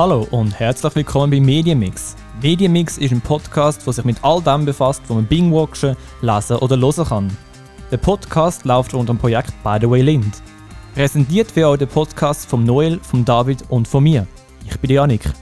Hallo und herzlich willkommen bei Medienmix. Medienmix ist ein Podcast, der sich mit all dem befasst, was man bingwatchen, lesen oder hören kann. Der Podcast läuft unter dem Projekt By the Way Lind. Präsentiert wird auch der Podcast vom Noel, vom David und von mir. Ich bin Janik.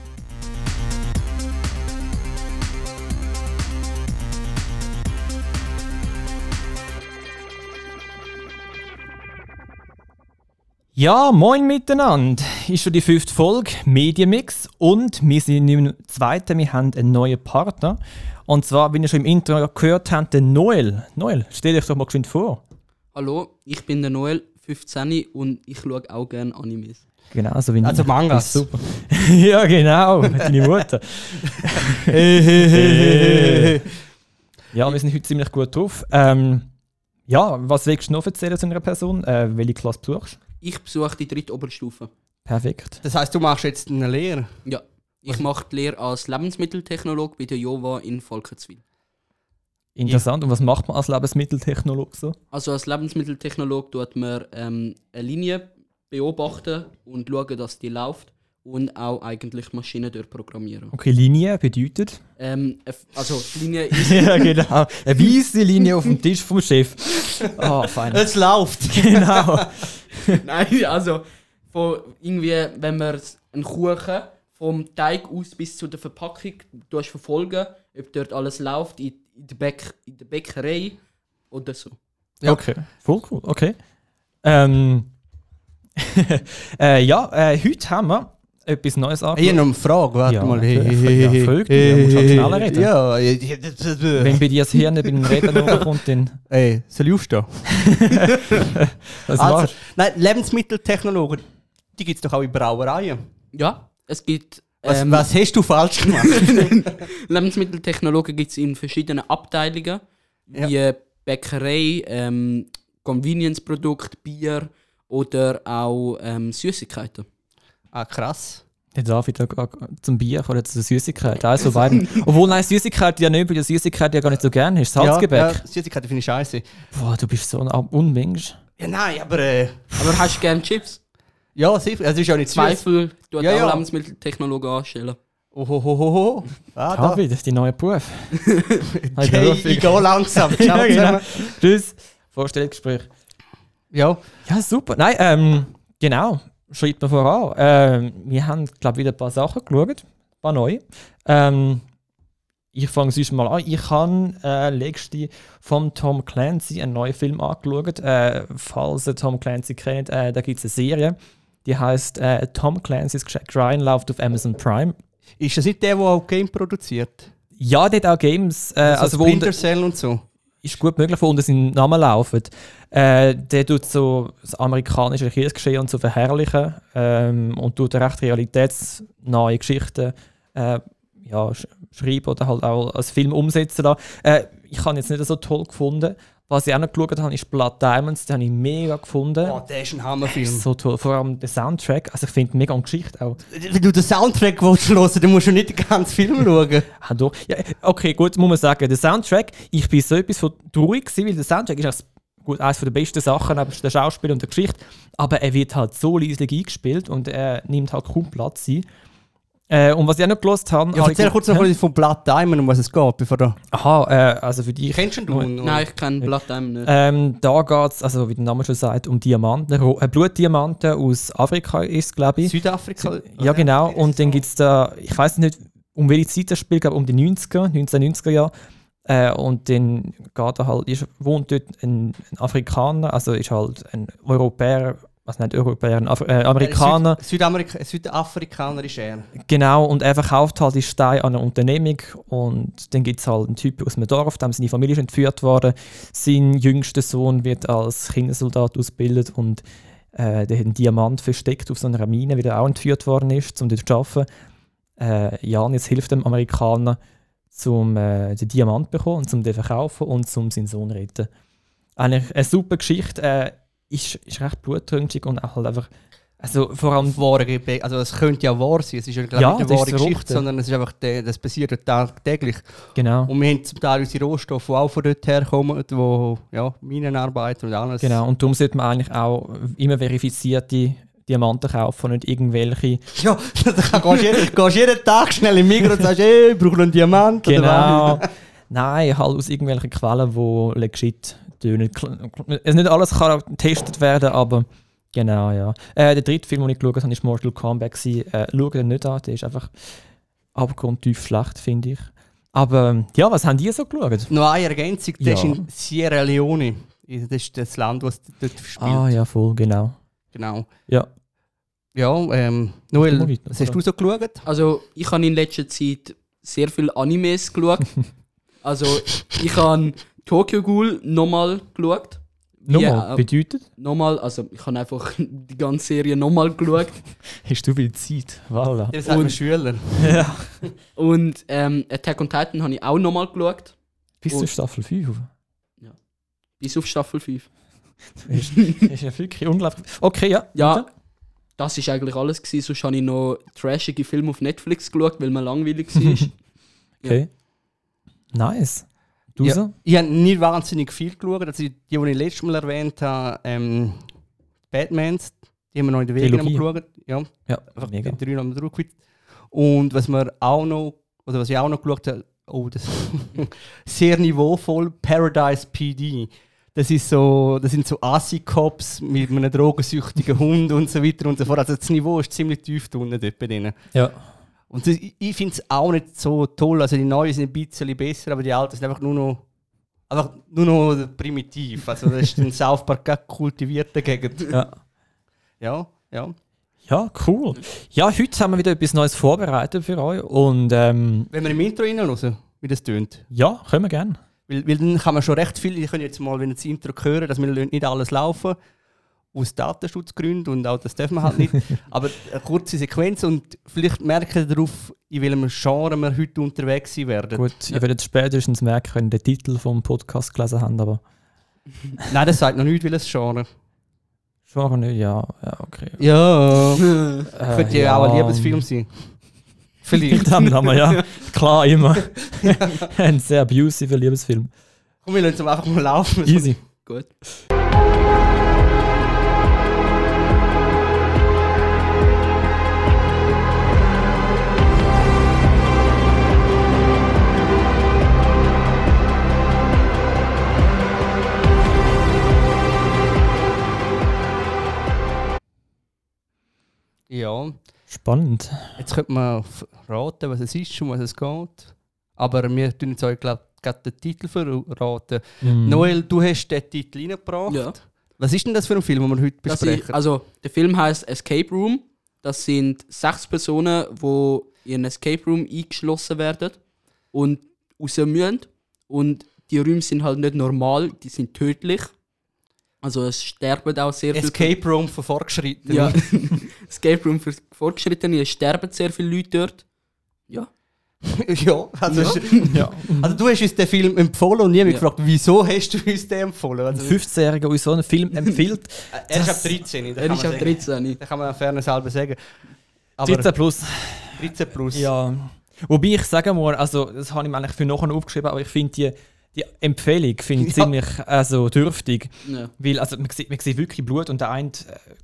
Ja, moin miteinander. Ist schon die fünfte Folge Medienmix und wir sind im zweiten. Wir haben einen neuen Partner. Und zwar, wie ihr schon im Intro gehört habt, der Noel. Noel, stell dich doch mal geschwind vor. Hallo, ich bin der Noel, 15 und ich schaue auch gerne Animes. Genau, so wie Also ich. Mangas. Super. ja, genau, deine Mutter. ja, wir sind heute ziemlich gut drauf. Ähm, ja, was willst du noch erzählen zu einer Person? Äh, welche Klasse besuchst du? Ich besuche die dritte Oberstufe. Perfekt. Das heißt, du machst jetzt eine Lehre. Ja, ich mache die Lehre als Lebensmitteltechnolog bei der Jova in Volkertswil. Interessant. Und was macht man als Lebensmitteltechnolog so? Also als Lebensmitteltechnolog tut man ähm, eine Linie beobachten und schauen, dass die läuft und auch eigentlich Maschinen durchprogrammieren. Okay, Linie bedeutet? Ähm, äh, also Linie ist ja, genau. Eine weiße Linie auf dem Tisch vom Chef. Ah, fein. Es läuft. genau. Nein, also von irgendwie, wenn man einen Kuchen vom Teig aus bis zu der Verpackung verfolgen, ob dort alles läuft in, in, der, Bäck, in der Bäckerei oder so. Ja. Okay, voll cool. Okay. Ähm, äh, ja, äh, heute haben wir etwas Neues Ich habe angeschaut. noch eine Frage, warte Ja, mal. Ja, folgt mir, du musst halt schneller reden. Ja, ja, ja, das- Wenn bei dir das Hirn beim Reden hochkommt, dann Ey, soll ich aufstehen? Also, machst nein, Lebensmitteltechnologen, die gibt es doch auch in Brauereien. Ja, es gibt Was, ähm, was hast du falsch gemacht? Lebensmitteltechnologen gibt es in verschiedenen Abteilungen, Ja. wie Bäckerei, ähm, Convenience-Produkt, Bier oder auch ähm, Süßigkeiten. ah, krass. Der David zum Bier oder zur Süßigkeit. Eins von beiden. Obwohl, nein, Süßigkeit ja nicht, weil du Süßigkeit ja gar nicht so gerne hast. Salzgebäck. Ja, ja, Süßigkeiten finde ich scheiße. Boah, du bist so ein Unmensch. Ja, nein, aber. Äh, Aber hast du gerne Chips? ja, sicher. Es ist ja nicht süß. Zweifel, du Ja, ja, auch ja. Lebensmitteltechnologen anstellen. Ohohoho. Ah, da. David, das ist dein neuer Beruf. Okay, ich gehe langsam. Ciao ja, genau. Tschüss. Vorstellungsgespräch. Ja, Ja, super. Nein, ähm, genau. Schreibt mir voran. Ähm, wir haben, glaube ich, wieder ein paar Sachen geschaut. Ein paar neue. Ähm, ich fange sonst mal an. Ich habe äh, letzte von Tom Clancy einen neuen Film angeschaut. Äh, falls ihr Tom Clancy kennt, äh, da gibt es eine Serie. Die heißt äh, Tom Clancy's Jack Ryan läuft auf Amazon Prime. ist das nicht der, der auch Game produziert? Ja, dort auch Games. Äh, Also, also Splinter Cell und so. Ist gut möglich, wo unter seinem Namen laufen. Äh, der tut so das amerikanische Kriegsgeschehen und so verherrlichen ähm, und tut recht realitätsnahe Geschichten äh, ja, sch schreiben oder halt auch als Film umsetzen. Äh, ich habe jetzt nicht so toll gefunden. Was ich auch noch geschaut habe, ist Blood Diamonds. Den habe ich mega gefunden. Oh, der ist ein Hammerfilm. So toll. Vor allem der Soundtrack. Also ich finde mega eine Geschichte auch. Wenn du den Soundtrack willst hören, dann musst du nicht den ganzen Film schauen. Ah, doch. Ja, okay, gut, muss man sagen. Der Soundtrack, ich bin so etwas von traurig gewesen, weil der Soundtrack ist eigentlich gut, eines der besten Sachen neben der Schauspiel und der Geschichte, aber er wird halt so leislich eingespielt und er nimmt halt kaum Platz ein. Äh, und was ich auch noch gelost habe... Ja, erzähl ich- kurz noch von Blood Diamond, um was es geht, bevor du... Aha, äh, also für dich... Kennst du ihn? Nein, ich kenne Blood Diamond nicht. Ähm, da geht es, also wie der Name schon sagt, um Diamanten, äh, Blutdiamanten aus Afrika ist es, glaube ich. Südafrika? Ja, genau. Und dann gibt es da, ich weiß nicht, um welche Zeit das spielt, glaube um die 90er, 1990er Jahre. Äh, und dann geht er halt, ist, wohnt dort ein, ein Afrikaner, also ist halt ein Europäer, was nicht Europäer, ein Afri äh, Amerikaner. Süd Südamerika Südafrikaner ist er. Genau, und er verkauft halt die Steine an eine Unternehmung und dann gibt es halt einen Typ aus einem Dorf, dem seine Familie ist entführt worden. Sein jüngster Sohn wird als Kindersoldat ausgebildet und äh, der hat einen Diamant versteckt auf so einer Mine, wie der auch entführt worden ist, um dort zu arbeiten. Äh, ja, und jetzt hilft dem Amerikaner, zum äh, den Diamant zu bekommen und zum den verkaufen und zum seinen Sohn zu retten. Eigentlich eine super Geschichte, äh, ist, ist recht blutrünstig und auch halt einfach, also vor allem Wahre also es könnte ja wahr sein, es ist ja, glaub, Ja, nicht eine wahre Geschichte, sondern es ist einfach, das passiert tagtäglich. genau. Und wir haben zum Teil unsere Rohstoffe, die auch von dort herkommen, wo ja, Minenarbeiter und alles. Genau, und darum sollte man eigentlich auch immer verifizierte Diamanten kaufen und nicht irgendwelche. Ja, da gehst du gehst jeden Tag schnell im Mikro und sagst, ey, ich brauche einen Diamant. Genau. Nein, halt aus irgendwelchen Quellen, die legit tönen. Also nicht alles kann getestet werden, aber genau, ja. Äh, der dritte Film, den ich geschaut habe, war Mortal Kombat. Äh, schau den nicht an, der ist einfach abgrundtief schlecht, finde ich. Aber ähm, ja, was haben die so geschaut? Noch eine Ergänzung, der Ja. ist in Sierra Leone. Das ist das Land, das dort spielt. Ah ja, voll, genau. Genau. Ja. Ja, ähm, Noel, weiter, was hast du so geschaut? Also, ich habe in letzter Zeit sehr viele Animes geschaut. also, ich habe Tokyo Ghoul nochmal geschaut. Nochmal, äh, bedeutet? nochmal, also ich habe einfach die ganze Serie nochmal geschaut. Hast du viel Zeit? Voilà. Man Und- Schüler. ja. Und ähm, Attack on Titan habe ich auch nochmal geschaut. Bis zur Staffel 5. Bis auf Staffel 5. Das ist, ja wirklich unglaublich. Okay, ja. Ja, weiter. das ist eigentlich alles. Gewesen. Sonst habe ich noch trashige Filme auf Netflix geschaut, weil mir langweilig war. Okay. Nice. Du Ja. Ich habe nicht wahnsinnig viel geschaut. Also die, die ich letztes Mal erwähnt habe, ähm, Batmans, die haben wir noch in der Wege geschaut. Ja, Ja, einfach mega. die drei haben wir durchgequitscht. Und was wir auch noch, oder was ich auch noch geschaut habe, oh, das sehr niveauvoll, Paradise PD. Das, ist so, das sind so Assi-Cops mit einem drogensüchtigen Hund und so weiter und so fort. Also das Niveau ist ziemlich tief unten dort bei denen. Ja. Und das, ich, finde es auch nicht so toll. Also die neuen sind ein bisschen besser, aber die alten sind einfach nur noch, einfach nur noch primitiv. Also das ist in South Park gar kultiviert dagegen. Ja. Ja, ja. Ja, cool. Ja, heute haben wir wieder etwas Neues vorbereitet für euch und ähm, Wenn wir im Intro reinhören, wie das tönt. ja, können wir gerne. Weil, weil dann kann man schon recht viel, ich kann jetzt mal, wenn ihr das Intro hören, dass wir lassen nicht alles laufen, aus Datenschutzgründen und auch das dürfen wir halt nicht. Aber eine kurze Sequenz und vielleicht merken darauf, in welchem Genre wir heute unterwegs sein werden. Gut, ihr werdet spätestens merken, wenn ihr den Titel vom Podcast gelesen habt, aber Nein, das sagt noch nicht, welches Genre. schon nicht, ja, ja, okay. Ja. Äh, Könnte ja auch ein Liebesfilm sein. Vielleicht. Dann haben wir ja, klar, immer. Ein sehr abusive Liebesfilm. Komm, wir lassen es einfach mal laufen. Easy. Gut. Ja, Spannend. jetzt könnte man raten, was es ist, um was es geht. Aber wir tun jetzt euch glaub, gerade den Titel verraten. Mm. Noel, du hast den Titel reingebracht. Ja. Was ist denn das für ein Film, den wir heute besprechen? ist, also, der Film heißt Escape Room. Das sind sechs Personen, die in einen Escape Room eingeschlossen werden und raus müssen. Und die Räume sind halt nicht normal, die sind tödlich. Also es sterben auch sehr viele Escape Room für Fortgeschrittene. Ja. Escape Room für Fortgeschrittene, es sterben sehr viele Leute dort. Ja. ja, also, Ja. ist- Ja. also du hast uns den Film empfohlen und ich habe mich Ja. gefragt, wieso hast du uns den empfohlen? Ein Also, 15-Jähriger uns so einen Film empfiehlt. er ist ab 13, da Er kann ist sagen. 13. Da kann man fairness halber sagen. Aber 13 plus. 13 plus. Ja. Wobei ich sagen muss, also das habe ich mir eigentlich für nachher aufgeschrieben, aber ich finde die, die Empfehlung finde ich Ja. ziemlich also, dürftig. Ja. Weil also, man, sieht, man sieht wirklich Blut und der eine äh,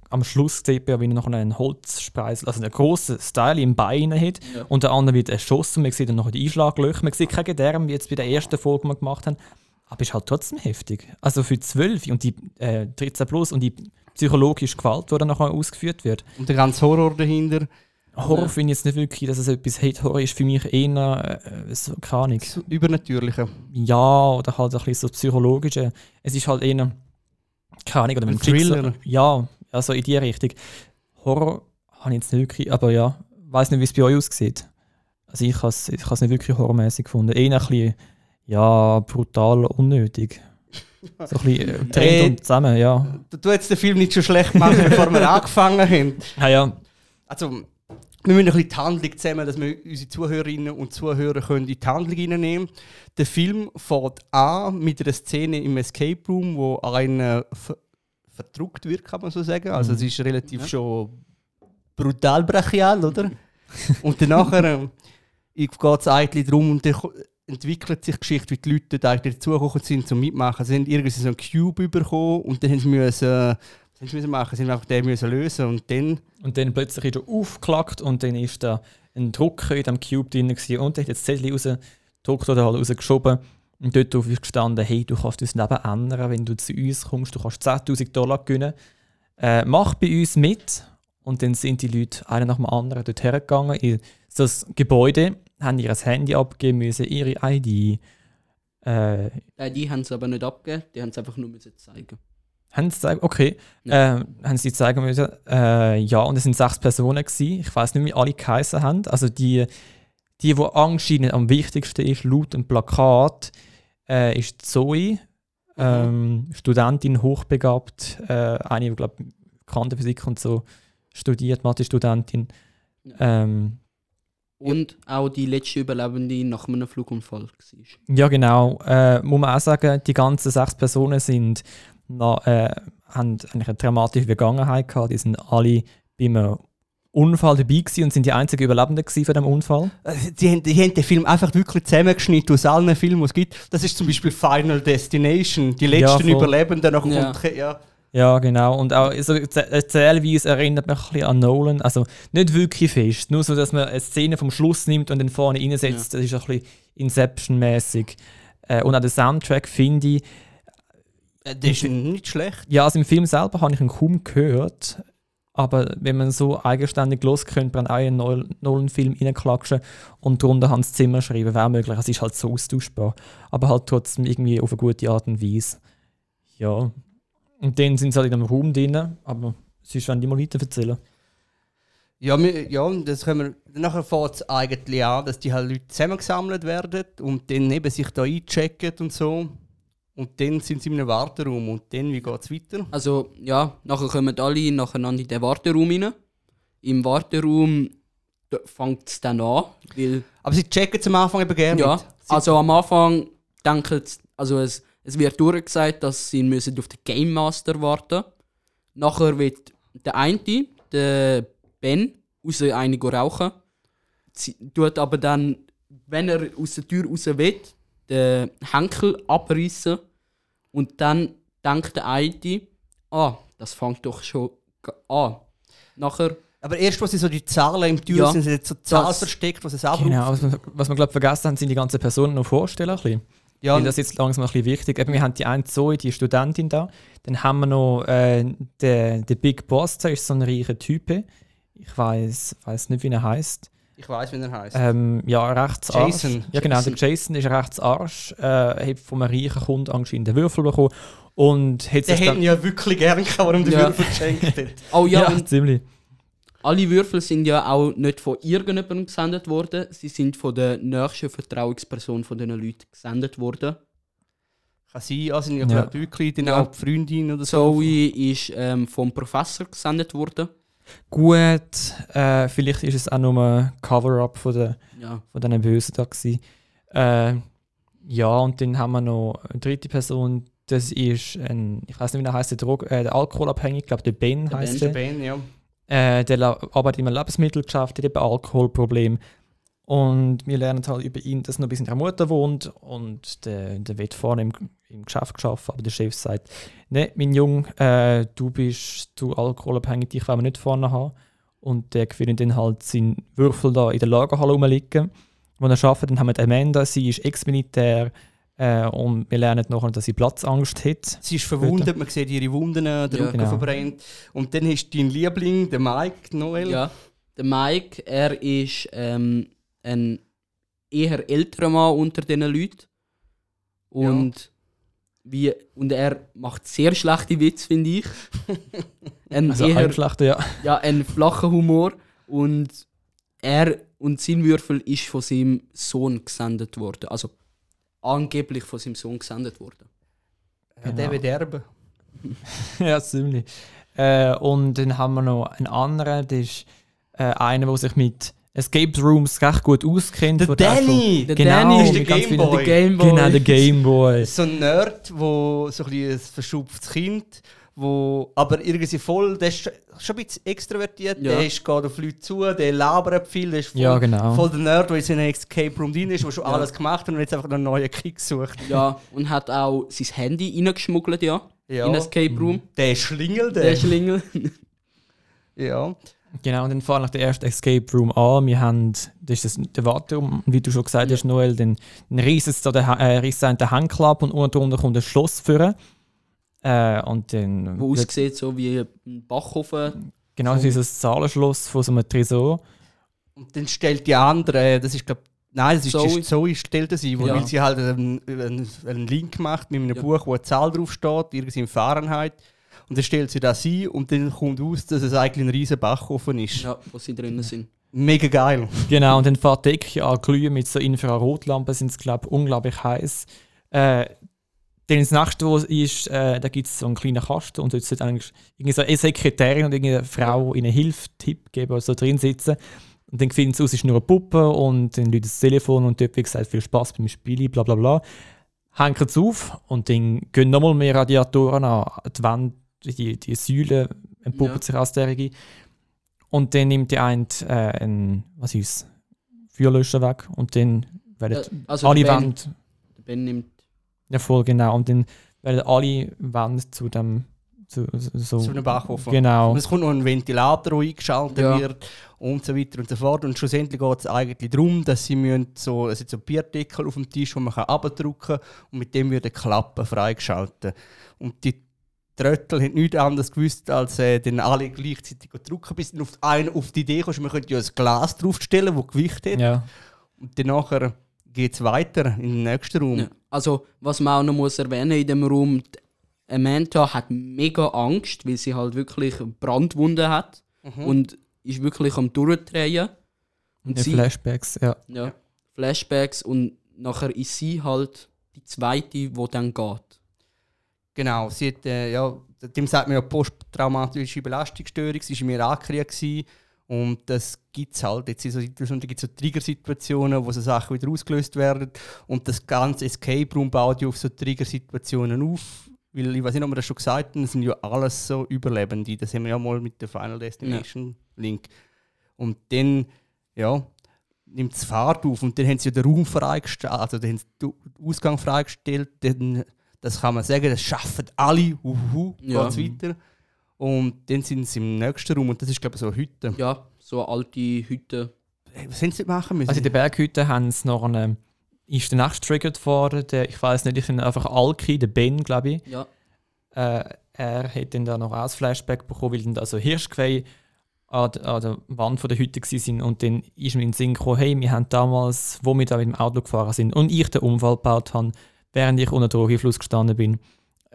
am Schluss sieht man, wie er noch einen Holzspreisel, also einen grossen Style im Bein hat Ja. und der andere wird erschossen. Man sieht dann noch die Einschlaglöcher. Man sieht keinen Gedärm, wie jetzt bei der ersten Folge, die wir gemacht haben. Aber ist halt trotzdem heftig. Also für 12 und die äh, 13 plus und die psychologische Gewalt, die dann nachher ausgeführt wird. Und der ganze Horror dahinter. Horror Ja. finde ich jetzt nicht wirklich, dass es etwas hat. Horror ist für mich eher, äh, so, keine Ahnung, Das Übernatürliche. ja, oder halt ein bisschen so psychologische. Es ist halt eher, keine Ahnung, oder Ein Thriller. Ja, also in die Richtung. Horror habe ich jetzt nicht wirklich, aber ja, weiß nicht, wie es bei euch aussieht. Also ich habe es ich has nicht wirklich horrormäßig gefunden. Eher ein bisschen, ja, brutal unnötig. So ein bisschen äh, Äh, und zusammen, ja. Du, du hättest den Film nicht schon schlecht machen, bevor wir angefangen haben. Ja, ja. Also, wir müssen ein bisschen die Handlung zusammen, dass wir unsere Zuhörerinnen und Zuhörer können in die Handlung reinnehmen Der Film fängt an mit einer Szene im Escape Room, wo einer ver verdruckt wird, kann man so sagen. Also es ist relativ Ja. schon brutal brachial, oder? und dann nachher ähm, geht es eigentlich darum, und dann entwickelt sich die Geschichte, wie die Leute dort eigentlich dazugekommen sind zum Mitmachen. Sie haben irgendwie so einen Cube bekommen und dann haben sie müssen, äh, Sie machen? Sie einfach den müssen lösen und dann. Und dann plötzlich ist er aufgeklackt und dann ist da ein Drucker in dem Cube drin gewesen und er hat jetzt das Zettel rausgedruckt oder halt rausgeschoben. Und dort drauf ist gestanden, hey, du kannst das Leben ändern, wenn du zu uns kommst, du kannst 10'000 Dollar gewinnen. Äh, mach bei uns mit. Und dann sind die Leute einer nach dem anderen dort hergegangen in das Gebäude, haben ihr Handy abgeben müssen, ihre ID. Äh, Äh, die haben es aber nicht abgegeben, die haben es einfach nur müssen zeigen. Haben sie zeigen, okay, äh, haben sie zeigen müssen. Äh, ja, und es sind sechs Personen gewesen. Ich weiß nicht, wie alle geheißen haben. Also die, die, die anscheinend am wichtigsten ist, laut dem Plakat, äh, ist Zoe, ähm, Studentin, hochbegabt, äh, eine, die glaube Quantenphysik und so studiert, Mathe-Studentin. Ähm, Und auch die letzte Überlebende nach einem Flugunfall war. Ja, genau. Äh, muss man auch sagen, die ganzen sechs Personen sind na, äh, haben eigentlich eine dramatische Vergangenheit gehabt. Die sind alle bei einem Unfall dabei gewesen und sind die einzigen Überlebenden von dem Unfall. Äh, Die haben, die haben den Film einfach wirklich zusammengeschnitten aus allen Filmen, die es gibt. Das ist zum Beispiel Final Destination, die Ja, letzten voll. Überlebenden. Nachher Ja. kommt, ja. Ja, genau. Und auch so Erzäh- Erzählweise erinnert mich ein bisschen an Nolan. Also nicht wirklich fest. Nur so, dass man eine Szene vom Schluss nimmt und dann vorne reinsetzt. Das ist ein bisschen Inception-mäßig. Äh, und auch der Soundtrack finde ich, Äh, Das ist nicht schlecht. Ja, also im Film selber habe ich ihn kaum gehört. Aber wenn man so eigenständig los könnte man auch in einen Nol- Nolan-Film reinklatschen und drunter Hans Zimmer schreiben, wäre möglich. Es ist halt so austauschbar. Aber halt trotzdem irgendwie auf eine gute Art und Weise. Ja. Und dann sind sie halt in einem Raum drin, aber sonst wollen die mal weiter erzählen. Ja, wir, ja das können wir, nachher fängt es eigentlich an, dass die halt Leute zusammengesammelt werden und dann eben sich da einchecken und so. Und dann sind sie in einem Warteraum und dann, wie geht es weiter? Also ja, nachher kommen alle nacheinander in den Warteraum rein. Im Warteraum fängt es dann an, weil Aber sie checken zum Anfang eben gerne ja. Sie, also am Anfang denken sie- also es, es wird durchgesagt, dass sie müssen auf den Game Master warten. Nachher wird der eine, der Ben, raus eine rauchen. Sie tut aber dann, wenn er aus der Tür raus will, den Henkel abreißen und dann denkt der eine, ah, das fängt doch schon an. Nachher aber erst, als sie so die Zahlen im Tür Ja, sind, sind jetzt so Zahlen versteckt, was es abruft. Genau, was wir, was wir glaube vergessen haben, sind die ganzen Personen noch vorstellen. Ein bisschen. Ja, Weil das ist jetzt langsam ein bisschen wichtig. Eben, wir haben die eine Zoe, die Studentin da. Dann haben wir noch äh, den, den Big Boss, der ist so ein reicher Typ. Ich weiß weiß nicht, wie er heißt. Ich weiß, wie er heißt. Ähm, ja, Rechtsarsch. Jason. Ja, genau, Jason. der Jason ist Rechtsarsch. Äh, hat von einem reichen Kunden anscheinend den Würfel bekommen. Und hat der hätten ja wirklich gern gehabt, warum der Ja. Würfel geschenkt hat. Oh ja, ja, ziemlich. alle Würfel sind ja auch nicht von irgendjemandem gesendet worden. Sie sind von der nächsten Vertrauensperson von diesen Leuten gesendet worden. Kann sein, also sind ja, Ja. wirklich dann Ja. auch die Freundin oder so. Zoe ist ähm, vom Professor gesendet worden. Gut, äh, vielleicht ist es auch nur ein Cover-up von, der, Ja. von diesen Bösen da gewesen. Äh, ja, und dann haben wir noch eine dritte Person, das ist ein, ich weiß nicht, wie er heißt, der, Drog äh, der Alkoholabhängige, ich glaube, der Ben Der heißt der. Ben, ja. Äh, der arbeitet im Lebensmittelgeschäft, hat eben Alkoholproblem. Und wir lernen halt über ihn, dass er noch bis in der Mutter wohnt und der, der wird vorne im, im Geschäft geschaffen, aber der Chef sagt, ne, mein Junge, äh, du bist du alkoholabhängig, dich wollen wir nicht vorne haben. Und der gewinnt dann halt seinen Würfel da in der Lagerhalle rumliegen, wo er arbeitet. Dann haben wir die Amanda, sie ist Ex-Militär äh, und wir lernen nachher, dass sie Platzangst hat. Sie ist verwundet, man sieht ihre Wunden, der Ja, Rücken genau. verbrennt. Und dann hast du deinen Liebling, der Mike, Noel. ja. Der Mike, er ist ähm, ein eher älterer Mann unter diesen Leuten. Und, wie, und er macht sehr schlechte Witze, finde ich. ein Also eher ja. ja, ein flacher Humor. Und er und sein Würfel ist von seinem Sohn gesendet worden. Also angeblich von seinem Sohn gesendet worden. Ja, Der wird erben. ja, ziemlich. Äh, und dann haben wir noch einen anderen, das ist äh, einer, der sich mit Escape Rooms recht gut auskennt. Der Danny! Der Genau, Danny ist der Gameboy. Der Gameboy. Genau, der Gameboy. So ein Nerd, wo so ein, bisschen ein verschupftes Kind, wo aber irgendwie voll, der ist schon ein bisschen extrovertiert, Ja. der ist, geht auf Leute zu, der labert viel, der ist voll, Ja, genau. voll der Nerd, der in seinem Escape Room drin ist, der schon Ja. alles gemacht hat und jetzt einfach einen neuen Kick sucht. Ja, und hat auch sein Handy reingeschmuggelt, ja. Ja. in einem Escape Room. Der Schlingel, Der der. Schlingel. Ja. Genau, und dann fahren nach der ersten Escape Room an. Wir haben, das ist das, der Warteraum, wie du schon gesagt hast, Noel, dann, dann es da der, äh, Henkel ab und unten drunter kommt ein Schloss führen. Äh, und dann. Wo aussieht so wie ein Backofen. Genau, das ist das Zahlenschloss von so einem Tresor. Und dann stellt die andere, das ist glaube Nein, das ist Zoe. Zoe, Zoe stellt das ein, Ja. weil sie halt einen, einen, einen Link macht mit einem Ja. Buch, wo eine Zahl drauf steht, irgendwie in Fahrenheit. Und dann stellt sie das ein und dann kommt raus, dass es eigentlich ein riesen Backofen ist. Ja, wo sie drinnen sind. Mega geil. Genau, und dann fährt die Decke an glühen mit so Infrarotlampen, sind es, glaube ich, unglaublich heiß. Äh, dann das nächste, wo ist, äh, da gibt es so einen kleinen Kasten und dort sollte eigentlich irgendwie so eine Sekretärin und irgendeine Frau ihnen Hilfe, Tipp geben oder so drin sitzen. Und dann finden sie aus, es ist nur eine Puppe und dann läutet das Telefon und dort, wie gesagt, viel Spaß beim Spielen, bla bla bla. Hängen es auf und dann gehen nochmal mehr Radiatoren an. Die Wand, die, die Säule entpuppen Ja. sich als derige. Und dann nimmt die eine äh, ein, was ist Feuerlöscher weg und dann werden Ja, also alle der ben, Wände, der ben nimmt. ja voll genau, und dann werden alle Wände zu dem, zu, so, Zu einem Backofen. Genau. Und es kommt noch ein Ventilator, der eingeschaltet Ja. wird und so weiter und so fort. Und schlussendlich geht es eigentlich darum, dass sie müssen so, es so Bierdeckel auf dem Tisch, wo man kann abdrücken kann und mit dem wird eine Klappe freigeschaltet. Und die Tröttel haben nichts anderes gewusst, als äh, dann alle gleichzeitig drücken, bis dann auf einen auf die Idee kommst, man könnte ja ein Glas draufstellen, das Gewicht hat. Ja. Und dann nachher geht es weiter in den nächsten Raum. Ja. Also, was man auch noch muss erwähnen in dem Raum, Amanda hat mega Angst, weil sie halt wirklich Brandwunden hat und ist wirklich am Durchdrehen. Und ja sie, Flashbacks, ja. ja, Flashbacks und nachher ist sie halt die zweite, die dann geht. Genau, sie hat, äh, ja, dem sagt man ja posttraumatische Belastungsstörung, sie war im Irakkrieg gewesen. und das gibt es halt. Jetzt so gibt es so Triggersituationen, wo so Sachen wieder ausgelöst werden und das ganze Escape Room baut ja auf so Triggersituationen auf. Weil, ich weiß nicht, ob wir das schon gesagt haben, das sind ja alles so Überlebende. Das haben wir ja mal mit der Final Destination Link. Und dann, ja, nimmt es Fahrt auf und dann haben sie ja den Raum freigestellt, also den Ausgang freigestellt, dann, das kann man sagen, das schaffen alle, uhu, Ja. geht's weiter. Und dann sind sie im nächsten Raum und das ist glaube ich so eine Hütte. Ja, so eine alte Hütte. Hey, Was haben sie machen müssen? Also in der Berghütte haben sie noch einen, ist der nächste getriggert worden, der, ich weiß nicht, ich bin einfach Alki, der Ben, glaube ich. Ja, Äh, er hat dann da noch ein Flashback bekommen, weil dann da so Hirschgeweih an, der- an der Wand von der Hütte waren und dann ist mir in den Sinn gekommen, hey, wir haben damals, wo wir da mit dem Auto gefahren sind und ich den Unfall gebaut habe, während ich unter Drogenfluss gestanden bin,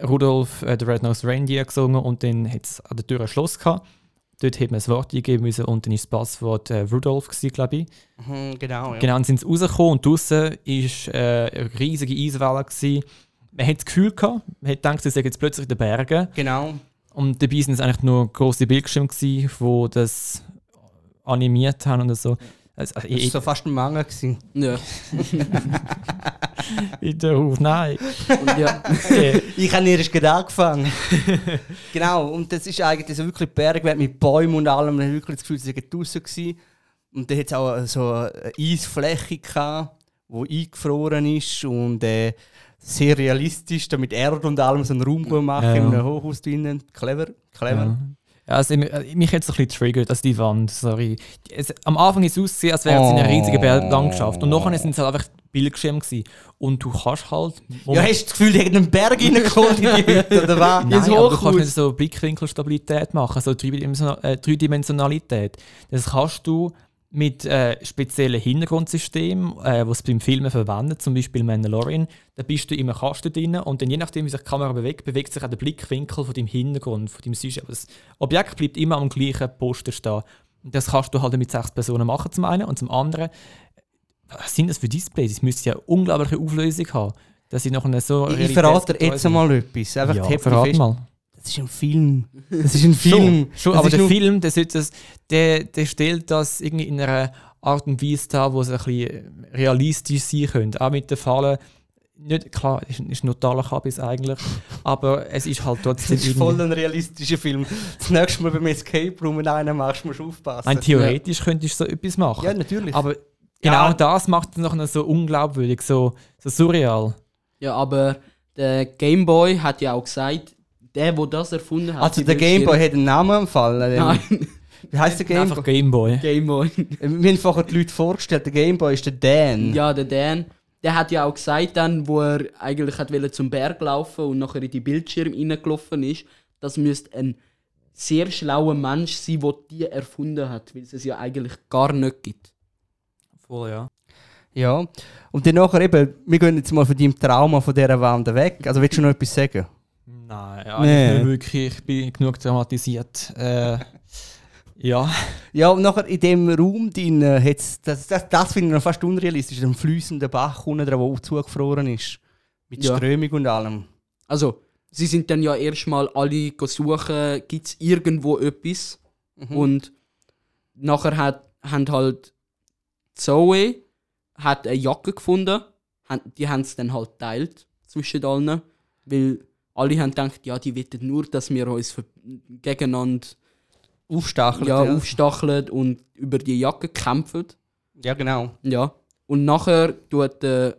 Rudolf, äh, der Red-Nosed Reindeer gesungen und dann hat es an der Tür ein Schloss gehabt. Dort hat man ein Wort eingeben müssen und dann ist das Passwort äh, Rudolf, glaube ich. Mhm, genau, ja. Genau, dann sind sie rausgekommen und draußen war äh, eine riesige Eiswelle. Gewesen. Man hat das Gefühl gehabt, man hat gedacht, sie sind jetzt plötzlich in den Bergen. genau. Und dabei sind es eigentlich nur große Bildschirme, gewesen, die das animiert haben und so. Also, Das ich, war so fast ein Manga. Gewesen. ja. in der Ruf, nein. Und ja, Äh, Ich habe erst gerade angefangen. genau, und das ist eigentlich so wirklich Bergwelt mit Bäumen und allem. Man hat wirklich das Gefühl, sie waren draußen. gewesen. Und da hat es auch so eine Eisfläche gehabt, die eingefroren ist und äh, sehr realistisch, da mit Erde und allem so einen Raum machen, ja. in einem Hochhaus drinnen. Clever, clever. ja. Ja, also, mich, mich hat es ein bisschen triggert, also die Wand, sorry. Es, am Anfang ist es ausgesehen, als wäre es in einer riesigen Oh. Berglandschaft. Und nachher sind es halt einfach Bildschirme gewesen. Und du kannst halt... Ja, hast du das Gefühl, die haben einen Berg reingeholt in die Hütte, oder was? Nein, aber du kannst nicht so Blickwinkelstabilität machen, so äh, Dreidimensionalität. Das kannst du mit äh, speziellen Hintergrundsystemen, äh, es beim Filmen verwendet, zum Beispiel Mandalorian, da bist du in einem Kasten drin und dann je nachdem, wie sich die Kamera bewegt, bewegt sich auch der Blickwinkel von deinem Hintergrund, von deinem Sujet. Aber das Objekt bleibt immer am gleichen Posten stehen. Das kannst du halt mit sechs Personen machen, zum einen. Und zum anderen, was sind das für Displays? Es müsste ja eine unglaubliche Auflösung haben, dass sie noch eine so Ich, ich verrate dir jetzt einmal etwas. Einfach ja, die Hälfte verrat fest. mal. Das ist ein Film. Das ist ein Film. Schon, schon Das aber ist der Film, der, das, der, der stellt das irgendwie in einer Art und Weise dar, wo es ein bisschen realistisch sein könnte. Auch mit den Fallen. Nicht, klar, es ist, ist nur totaler Kabis eigentlich, aber es ist halt trotzdem Das ist voll ein realistischer Film. Das nächste Mal beim Escape Room, einen machst, musst du aufpassen. Nein, theoretisch könntest du so etwas machen. ja, natürlich. aber genau Ja. das macht es noch so unglaubwürdig, so, so surreal. ja, aber der Gameboy hat ja auch gesagt, der, der das erfunden hat. Also der Gameboy hat einen Namen empfallen. Nein, Wie heißt der Einfach Gameboy? Gameboy. Gameboy. Wir haben vorher die Leute vorgestellt, der Gameboy ist der Dan. Ja, der Dan, der hat ja auch gesagt dann, wo er eigentlich hat zum Berg laufen und nachher in die Bildschirme reingelaufen ist, das müsste ein sehr schlauer Mensch sein, der die erfunden hat, weil es es ja eigentlich gar nicht gibt. Voll, ja. Ja. Und dann nachher eben, wir gehen jetzt mal von deinem Trauma von dieser Wand weg. Also willst du noch etwas sagen? Nein, ja, Nee. nicht wirklich. Ich bin genug traumatisiert. Äh, ja. Ja, und nachher in dem Raum drin hat's, das, das, das finde ich noch fast unrealistisch, ein fließender Bach unten dran, der zugefroren ist. Mit Ja. Strömung und allem. Also, sie sind dann ja erstmal alle suchen, gibt es irgendwo etwas. Mhm. Und nachher hat, haben halt Zoe hat eine Jacke gefunden. Die haben es dann halt teilt zwischen allen. Weil alle haben gedacht, ja, die wollen nur, dass wir uns gegeneinander Aufstacheln. ja, ja. aufstacheln und über die Jacke kämpfen. ja, genau. Ja. Und nachher tut äh,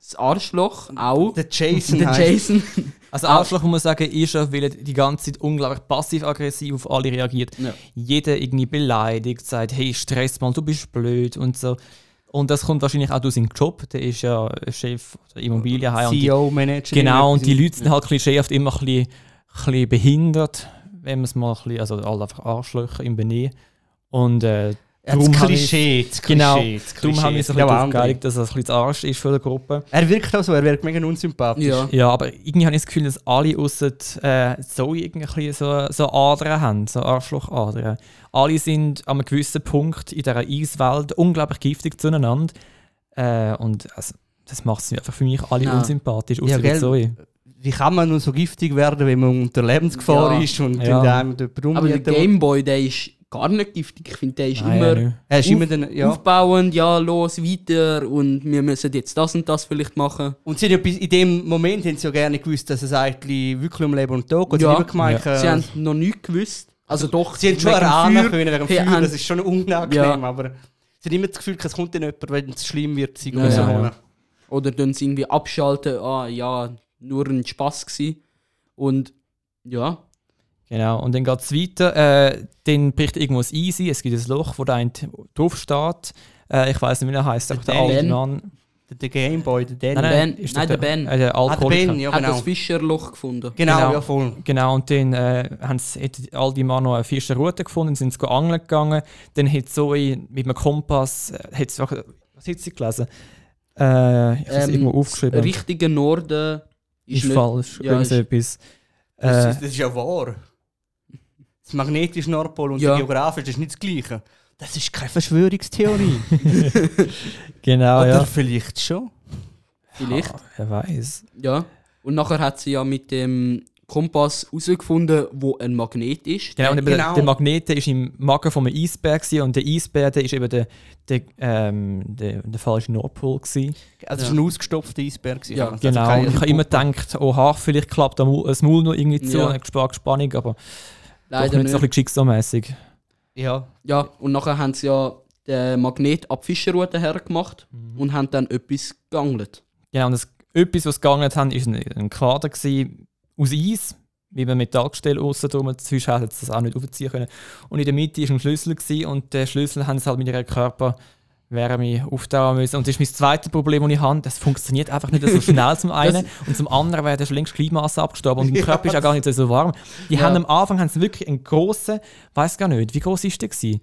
das Arschloch auch. Der Jason Der Jason. Also Ah. Arschloch muss man sagen, ist er, weil er die ganze Zeit unglaublich passiv-aggressiv auf alle reagiert. Ja. Jeder irgendwie beleidigt, sagt, hey, stress mal, du bist blöd und so. Und das kommt wahrscheinlich auch durch seinen Job. Der ist ja Chef der Immobilienheim. und die- CEO-Manager. Genau, und die Leute sind halt klischeehaft immer ein bisschen, ein bisschen behindert, wenn man es mal ein bisschen, also alle einfach Arschlöcher im Benehmen. Und äh, Das darum ich- Klischee, das genau, Klischee, das darum haben wir Klischee. es ein bisschen aufgeeinigt, dass er ein bisschen das Arsch ist für die Gruppe. Er wirkt auch so, er wirkt mega unsympathisch. Ja. Ja, aber irgendwie habe ich das Gefühl, dass alle außer äh, Zoe irgendwie so, so Adern haben, so Arschlochadern. Alle sind an einem gewissen Punkt in dieser Eiswelt unglaublich giftig zueinander. Äh, und also, das macht sie einfach für mich alle Ja. unsympathisch, außer Ja? Zoe. Wie kann man nur so giftig werden, wenn man unter Lebensgefahr Ja. ist und Ja. ja. einem jemand Aber der? Gameboy, der ist gar nicht giftig. Ich finde, der ist Nein, immer ja. Er ist Auf- immer dann, ja. aufbauend, ja, los, weiter und wir müssen jetzt das und das vielleicht machen. Und sie haben ja bis in dem Moment haben sie ja gerne gewusst, dass es eigentlich wirklich um Leben und Tod geht. Sie Ja. haben immer gemeint, Ja. äh, Sie haben noch nichts gewusst. Also doch, sie haben schon erahnen können wegen dem Feuer, haben- das ist schon unangenehm, Ja. aber sie haben immer das Gefühl, es kommt dann jemand, wenn es schlimm wird, sie Ja. Oder dann sie irgendwie abschalten, ah ja, nur ein Spaß gsi Und ja, Genau, und dann geht es weiter. Äh, dann bricht irgendwo das Easy, es gibt ein Loch, wo da ein drauf steht. Äh, ich weiß nicht, wie er heißt, aber der alte Mann. Der, der Gameboy, der Dan. Nein, nein, Ben. ist Nein, doch der Ben. Äh, der Ah, der Alkoholiker. Ben, ja hat genau. das Fischerloch gefunden. Genau, Genau. ja voll. Genau, und dann äh, haben sie, hat all die Mann noch eine Fischerroute gefunden, sind sie angeln gegangen. Dann hat Zoe mit einem Kompass, äh, hat sie, was hat sie gelesen? Äh, ich habe es Ähm, irgendwo aufgeschrieben. Richtige Norden ist, ist nicht. falsch, ja, irgend ist- so etwas. Das, Äh, ist, das ist ja wahr. Das magnetische Nordpol und Ja. der geografische, das ist nicht das Gleiche. Das ist keine Verschwörungstheorie. genau, Oder ja. vielleicht schon. Vielleicht. Ah, wer weiß. Ja. Und nachher hat sie ja mit dem Kompass herausgefunden, wo ein Magnet ist. Genau, und genau. der Magnet war im Magen von einem Eisbär gewesen, und der Eisbär der ist eben der, der, ähm, der, der falsche Nordpol. Gewesen. Also es Ja. war ein ausgestopfter Eisberg. gewesen. Ja, Also Genau, und ich habe immer gedacht, oha, vielleicht klappt das Maul noch irgendwie zu, Ja. und ich spare Spannung, aber doch Leider nicht so ein geschicksalmässig. Ja, Ja, und nachher haben sie ja den Magnet ab Fischerroute hergemacht und haben dann etwas geangelt. Genau, und das, etwas, was sie gegangen haben, war ein, gewesen, aus Eis, wie man Metallgestell aussen drum, sonst hätten sie das auch nicht aufziehen können. Und in der Mitte war ein Schlüssel gewesen, und den Schlüssel haben sie halt mit ihrem Körperwärme aufdauern müssen. Und das ist mein zweites Problem, das ich habe. Das funktioniert einfach nicht so schnell zum einen. und zum anderen wäre der schon längst Gliedmasse abgestorben. Und im Ja, Körper ist ja gar nicht so warm. Die Ja. haben am Anfang haben sie wirklich einen grossen, weiß gar nicht, wie groß ist der gewesen?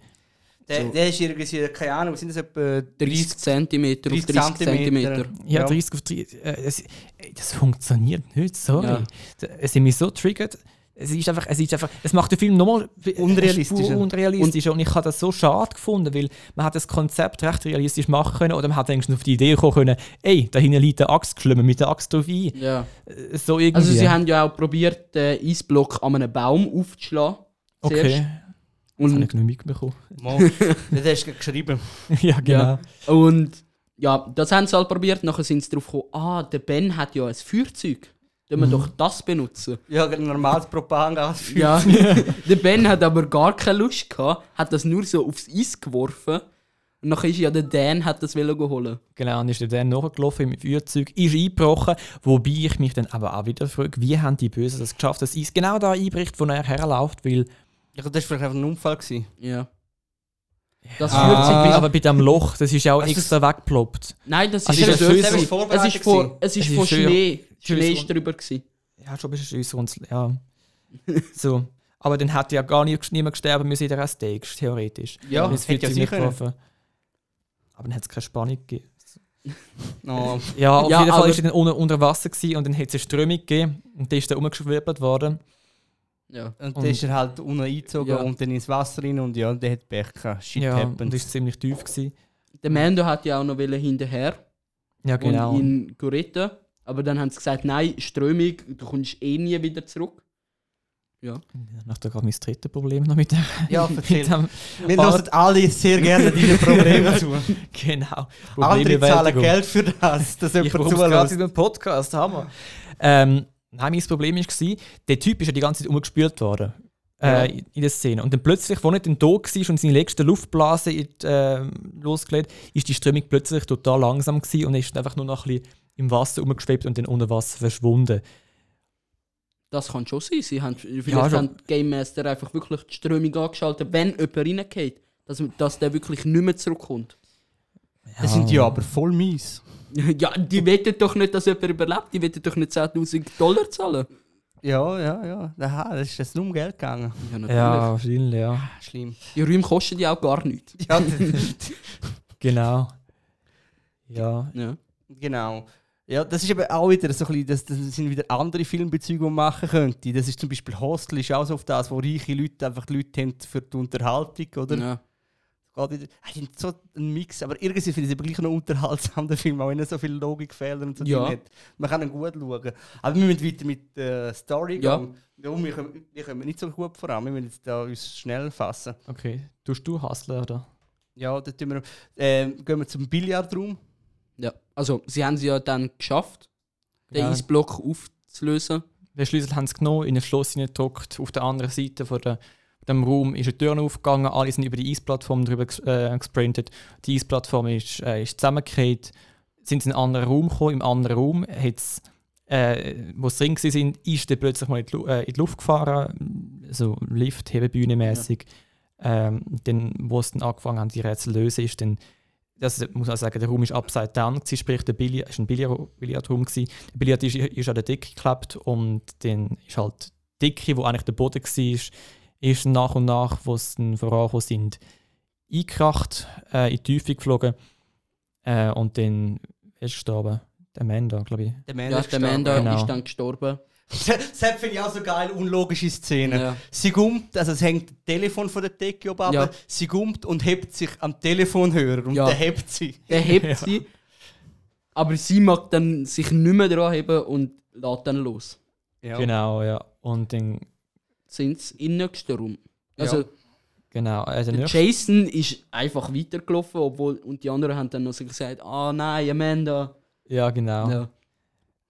der, So. der ist irgendwie, keine Ahnung, was sind das etwa 30 cm auf 30 30 Zentimeter. cm. Ja, Ja. 30 auf 30. Äh, das, das funktioniert nicht, sorry. Ja. Es hat mich so triggert. Es ist einfach, es ist einfach, es macht den Film nochmal Unrealistischer. unrealistischer. Und, ich habe das so schade gefunden, weil man hat das Konzept recht realistisch machen können oder man hat wenigstens auf die Idee kommen können, ey, da hinten liegt eine Axt, schlimmer mit der Axt drauf ein. Ja. Äh, So irgendwie. Also sie haben ja auch probiert, den Eisblock an einem Baum aufzuschlagen. zuerst. Okay, das habe Und, ich nicht mitbekommen. Mal. das hast du geschrieben. ja, genau. Ja. und ja, das haben sie halt probiert. Nachher sind sie darauf gekommen, ah, der Ben hat ja ein Feuerzeug. Können wir doch das benutzen. Ja, ein normales Propaganda. Ja, der Ben hat aber gar keine Lust gehabt, hat das nur so aufs Eis geworfen. Und nachher ist ja der Dan, hat das wollen holen. Genau, und ist er dann nachgelaufen im Feuerzeug, ist eingebrochen, wobei ich mich dann aber auch wieder frage, wie haben die Bösen das geschafft, dass Eis genau da einbricht, wo er herläuft, weil Ja, das war vielleicht einfach ein Unfall. Gewesen. Ja. Das ah, Feuerzeug aber bei dem Loch, das ist ja auch Also extra weggeploppt. Nein, das Also ist ist ja das dort. Schüssel Es vorbereitet ist von, ist ist. Schnee. Schnee ist drüber gewesen. Ja, schon ein bisschen und ja. so. Aber dann hätte ja gar nicht, niemand gestorben müssen in der Steaks, theoretisch. Ja, das hätte ja getroffen. Aber dann hat es keine Spannung gegeben. Oh. Ja, auf Ja, jeden Fall ist er dann unter, unter Wasser gewesen und dann hat es eine Strömung gegeben und der ist dann umgeschwirbelt worden. Ja. Und Und- dann ist er halt unten eingezogen Ja. und dann ins Wasser rein und ja, der hat Pech gehabt. Shit ja, und happened. ist ziemlich tief gewesen. Der Mando hat ja auch noch hinterher Ja, genau. und ihn retten. Aber dann haben sie gesagt, nein, Strömung, du kommst eh nie wieder zurück. Ja. Nach da gerade mein drittes Problem noch mit, der, Ja, erzähl. dem. Wir hören alle sehr gerne deine Probleme zu. Genau. Andere zahlen. Geld für das, dass Ich jemand brauche es gerade zulässt. in einem Podcast, Hammer. ähm, nein, mein Problem war, der Typ ist ja die ganze Zeit umgespielt worden. Äh, in- in der Szene. Und dann plötzlich, als er dann da war und seine letzte Luftblase äh, losgelegt ist die Strömung plötzlich total langsam gewesen und er ist einfach nur noch ein bisschen im Wasser umgeschwebt und dann unter Wasser verschwunden. Das kann schon sein. Sie haben, vielleicht Ja, schon. haben die Game Master einfach wirklich die Strömung angeschaltet, wenn jemand reingeht. Dass, dass der wirklich nicht mehr zurückkommt. Das sind ja aber voll mies. Ja, die wetten doch nicht, dass jemand überlebt. Die wetten doch nicht 10.000 Dollar zahlen. Ja, ja, ja. Aha, das ist jetzt nur um Geld gegangen. Ja, natürlich. Ja, wahrscheinlich, ja. Schlimm. Die Räume kosten ja auch gar nichts. Ja, Genau. Ja. Ja. genau. Ja, das ist eben auch wieder so ein bisschen, das, das sind wieder andere Filmbezüge, die man machen könnte. Das ist zum Beispiel Hostel, ist auch so auf das, wo reiche Leute einfach Leute haben für die Unterhaltung, oder? Ja. Geht wieder, ah, so einen Mix, aber irgendwie finde ich es aber gleich noch unterhaltsam, der Film, auch wenn er so viele Logikfehler und so Ja. hat. Man kann ihn gut schauen. Aber wir müssen weiter mit der Story Ja. gehen. Ja. Wir, kommen, wir kommen nicht so gut voran, wir müssen jetzt da uns schnell fassen. Okay. Tust du Hustler, oder? Ja, dann wir, ähm, gehen wir zum Billardraum. Ja. Also, sie haben es ja dann geschafft, den Ja. Eisblock aufzulösen. Den Schlüssel haben sie genommen, in ein Schloss hineingedruckt. Auf der anderen Seite von der, dem Raum ist eine Tür aufgegangen. Alle sind über die Eisplattform drüber äh, gesprintet. Die Eisplattform ist, äh, ist zusammengekehrt. Sind sie in einen anderen Raum gekommen. Im anderen Raum hat's, äh, wo sie drin waren, ist dann plötzlich mal in die, äh, in die Luft gefahren. So Lift, Hebebühne mäßig. Ähm, dann, wo sie dann angefangen haben, die Rätsel zu lösen, ist dann das muss man sagen, der Raum ist upside down, gewesen, sprich der Billard, ist ein Billard, Billardraum gewesen. Der Billard ist, ist an der Decke geklappt und dann ist halt die Decke, wo eigentlich der Boden war, ist nach und nach, wo es dann vorangekommen sind, eingekracht, äh, in die Tiefe geflogen äh, und dann ist gestorben. Der Amanda, glaube ich. Der Mann Ja, ist der Genau. ist dann gestorben. Das finde ich auch so geil, unlogische Szene. Ja. Sie gummt, also es hängt das Telefon von der Decke oben Ja. ab, sie gummt und hebt sich am Telefonhörer und Ja. der hebt sie. Er hebt Ja. sie, aber sie mag dann sich nicht mehr dran heben und lässt dann los. Ja. Genau, ja. Und dann, Sind sie im nächsten Raum. Also, Ja. genau, also der Jason ist einfach weitergelaufen, obwohl, und die anderen haben dann noch so gesagt, ah nein, Amanda. ja, genau. Ja.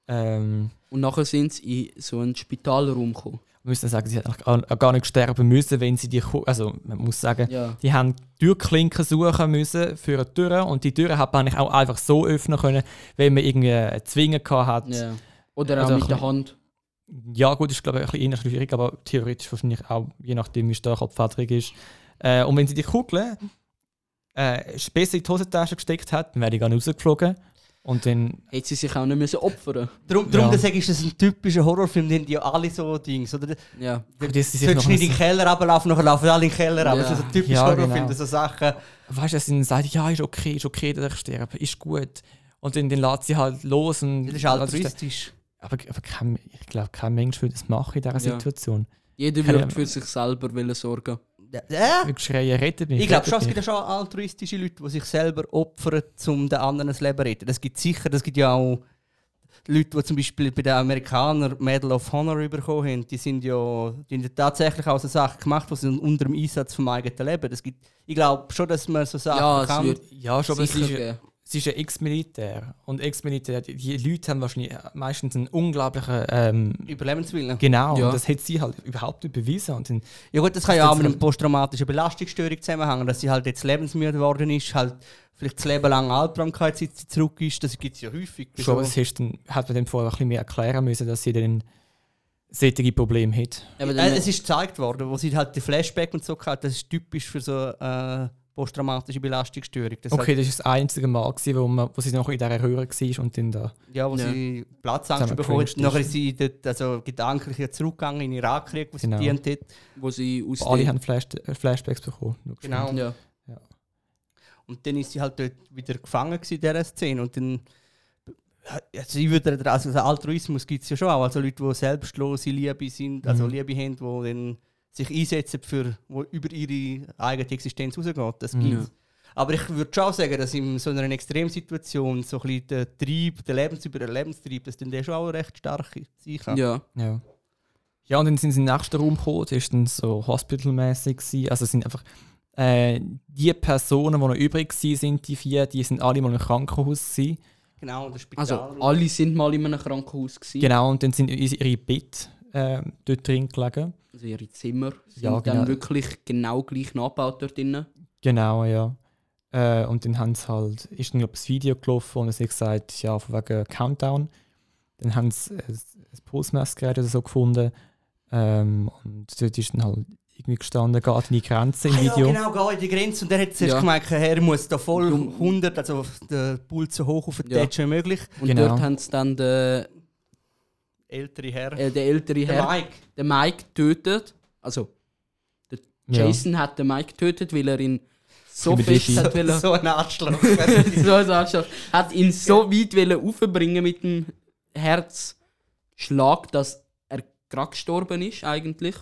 Ähm, Und nachher sind sie in so einen Spitalraum gekommen. wir müssen sagen, sie eigentlich gar- nicht sterben müssen, wenn sie die, also man muss sagen, Ja. Die haben Türklinken suchen müssen für eine Tür und die Tür hat man eigentlich auch einfach so öffnen können, wenn man irgendwie gehabt hat. Ja, ja. Oder auch Also mit der Hand. gut, ist glaube ich ein bisschen schwierig, aber theoretisch wahrscheinlich auch, je nachdem wie stark Federung ist. Äh, und wenn sie die Kugel äh, besser in die Hosentasche gesteckt hat, dann wäre die gar nicht rausgeflogen. Und dann, Hätte sie sich auch nicht müssen opfern Darum, darum Ja. sage ich, ist das ein typischer Horrorfilm, den die ja alle so Dings. Oder? Ja. ist Du solltest noch nicht in den Keller runterlaufen, nachher laufen alle in den Keller runter. Ja. Das ist so ein typischer Ja, Horrorfilm, genau. so Sachen. weißt du, dass sie dann sagt, ja, ist okay, ist okay, dass ich sterbe, ist gut. Und dann, dann lässt sie halt los. Und, Das ist altruistisch. aber aber kein, ich glaube, kein Mensch würde das machen in dieser Ja. Situation. Jeder würde für sich selber wollen sorgen. Ja. Ich schreie, rettet mich. Ich glaube schon, es gibt ja schon altruistische Leute, die sich selber opfern, um den anderen das Leben zu retten. Das gibt sicher, das gibt ja auch Leute, die zum Beispiel bei den Amerikanern Medal of Honor bekommen haben. Die sind ja, die haben ja tatsächlich auch so Sachen gemacht, die sind unter dem Einsatz vom eigenen Leben. Das gibt, ich glaube schon, dass man so Sachen Ja, es kann. wird Ja, schon, aber es sicher ist, geben. Es ist ja Ex-Militär. Und Ex-Militär, die, die Leute haben wahrscheinlich meistens einen unglaublichen. Ähm, Überlebenswillen. genau, Ja. und das hat sie halt überhaupt nicht bewiesen. Und dann, Ja gut, das kann ja auch das mit einer posttraumatischen Belastungsstörung zusammenhängen, dass sie halt jetzt lebensmüde geworden ist, halt vielleicht das Leben lang Albtraumkeit, seit sie zurück ist. Das gibt es ja häufig. schon, es hast dann, hat man dem vorher ein bisschen mehr erklären müssen, dass sie dann solche Probleme hat. Aber äh, dann, es ist gezeigt worden, wo sie halt die Flashback und so hatte, das ist typisch für so äh, posttraumatische Belastungsstörung. Das Okay, das ist das einzige Mal, gewesen, wo, man, wo sie noch in dieser Röhre war und dann da. Ja, wo Ja. sie Platzangst bekommen hat. Nachher ist. sie dort, also gedanklich zurückgegangen in den Irakkrieg, wo sie Genau. dient hat. wo sie aus Alle dem- haben Flash, äh, Flashbacks bekommen. Genau. geschwind. Ja. Und dann ist sie halt dort wieder gefangen gewesen in dieser Szene. Und dann. Also ich würde, also Altruismus gibt es ja schon auch. Also Leute, die selbstlose Liebe sind, also Mhm. Liebe haben, die dann sich einsetzen für, wo über ihre eigene Existenz rausgeht. Das Mhm. gibt's. Aber ich würde schon sagen, dass in so einer Extremsituation so ein bisschen der Trieb, der Lebensüberlebenstrieb, dass dann der schon auch recht stark sein kann. ja. Ja. Ja, und dann sind sie in den nächsten Raum gekommen, das war dann so hospitalmäßig. Also es sind einfach äh, die Personen, die noch übrig waren, sind die vier, die sind alle mal im Krankenhaus. Gewesen. Genau, das Spital. Also alle sind mal in einem Krankenhaus gewesen. Genau, und dann sind ihre Bett äh, dort drin gelegen. Also ihre Zimmer sind Ja, dann genau. wirklich genau gleich nachgebaut dort drinnen. Genau, ja. Äh, und dann haben sie halt, ist dann glaub, ich, das Video gelaufen und es hat gesagt, ja, von wegen Countdown. Dann haben sie ein, ein Pulsmessgerät oder so gefunden. Ähm, und dort ist dann halt irgendwie gestanden, geht in die Grenze im Ah, Video. Ja, genau, geh in die Grenze. Und der hat zuerst Ja. gemerkt, er muss da voll Du- 100, also den Puls so hoch auf den Ja. Touch wie möglich. Und Genau. dort haben sie dann den, Ältere Herr. äh, den älteren der Herr, Mike. den Mike, getötet. Also, der Ja. Jason hat den Mike getötet, weil er ihn so fest hat wollen, So ein Arschloch. so ein Arschloch, hat ihn so weit wollen aufbringen mit dem Herzschlag, dass er gerade gestorben ist eigentlich.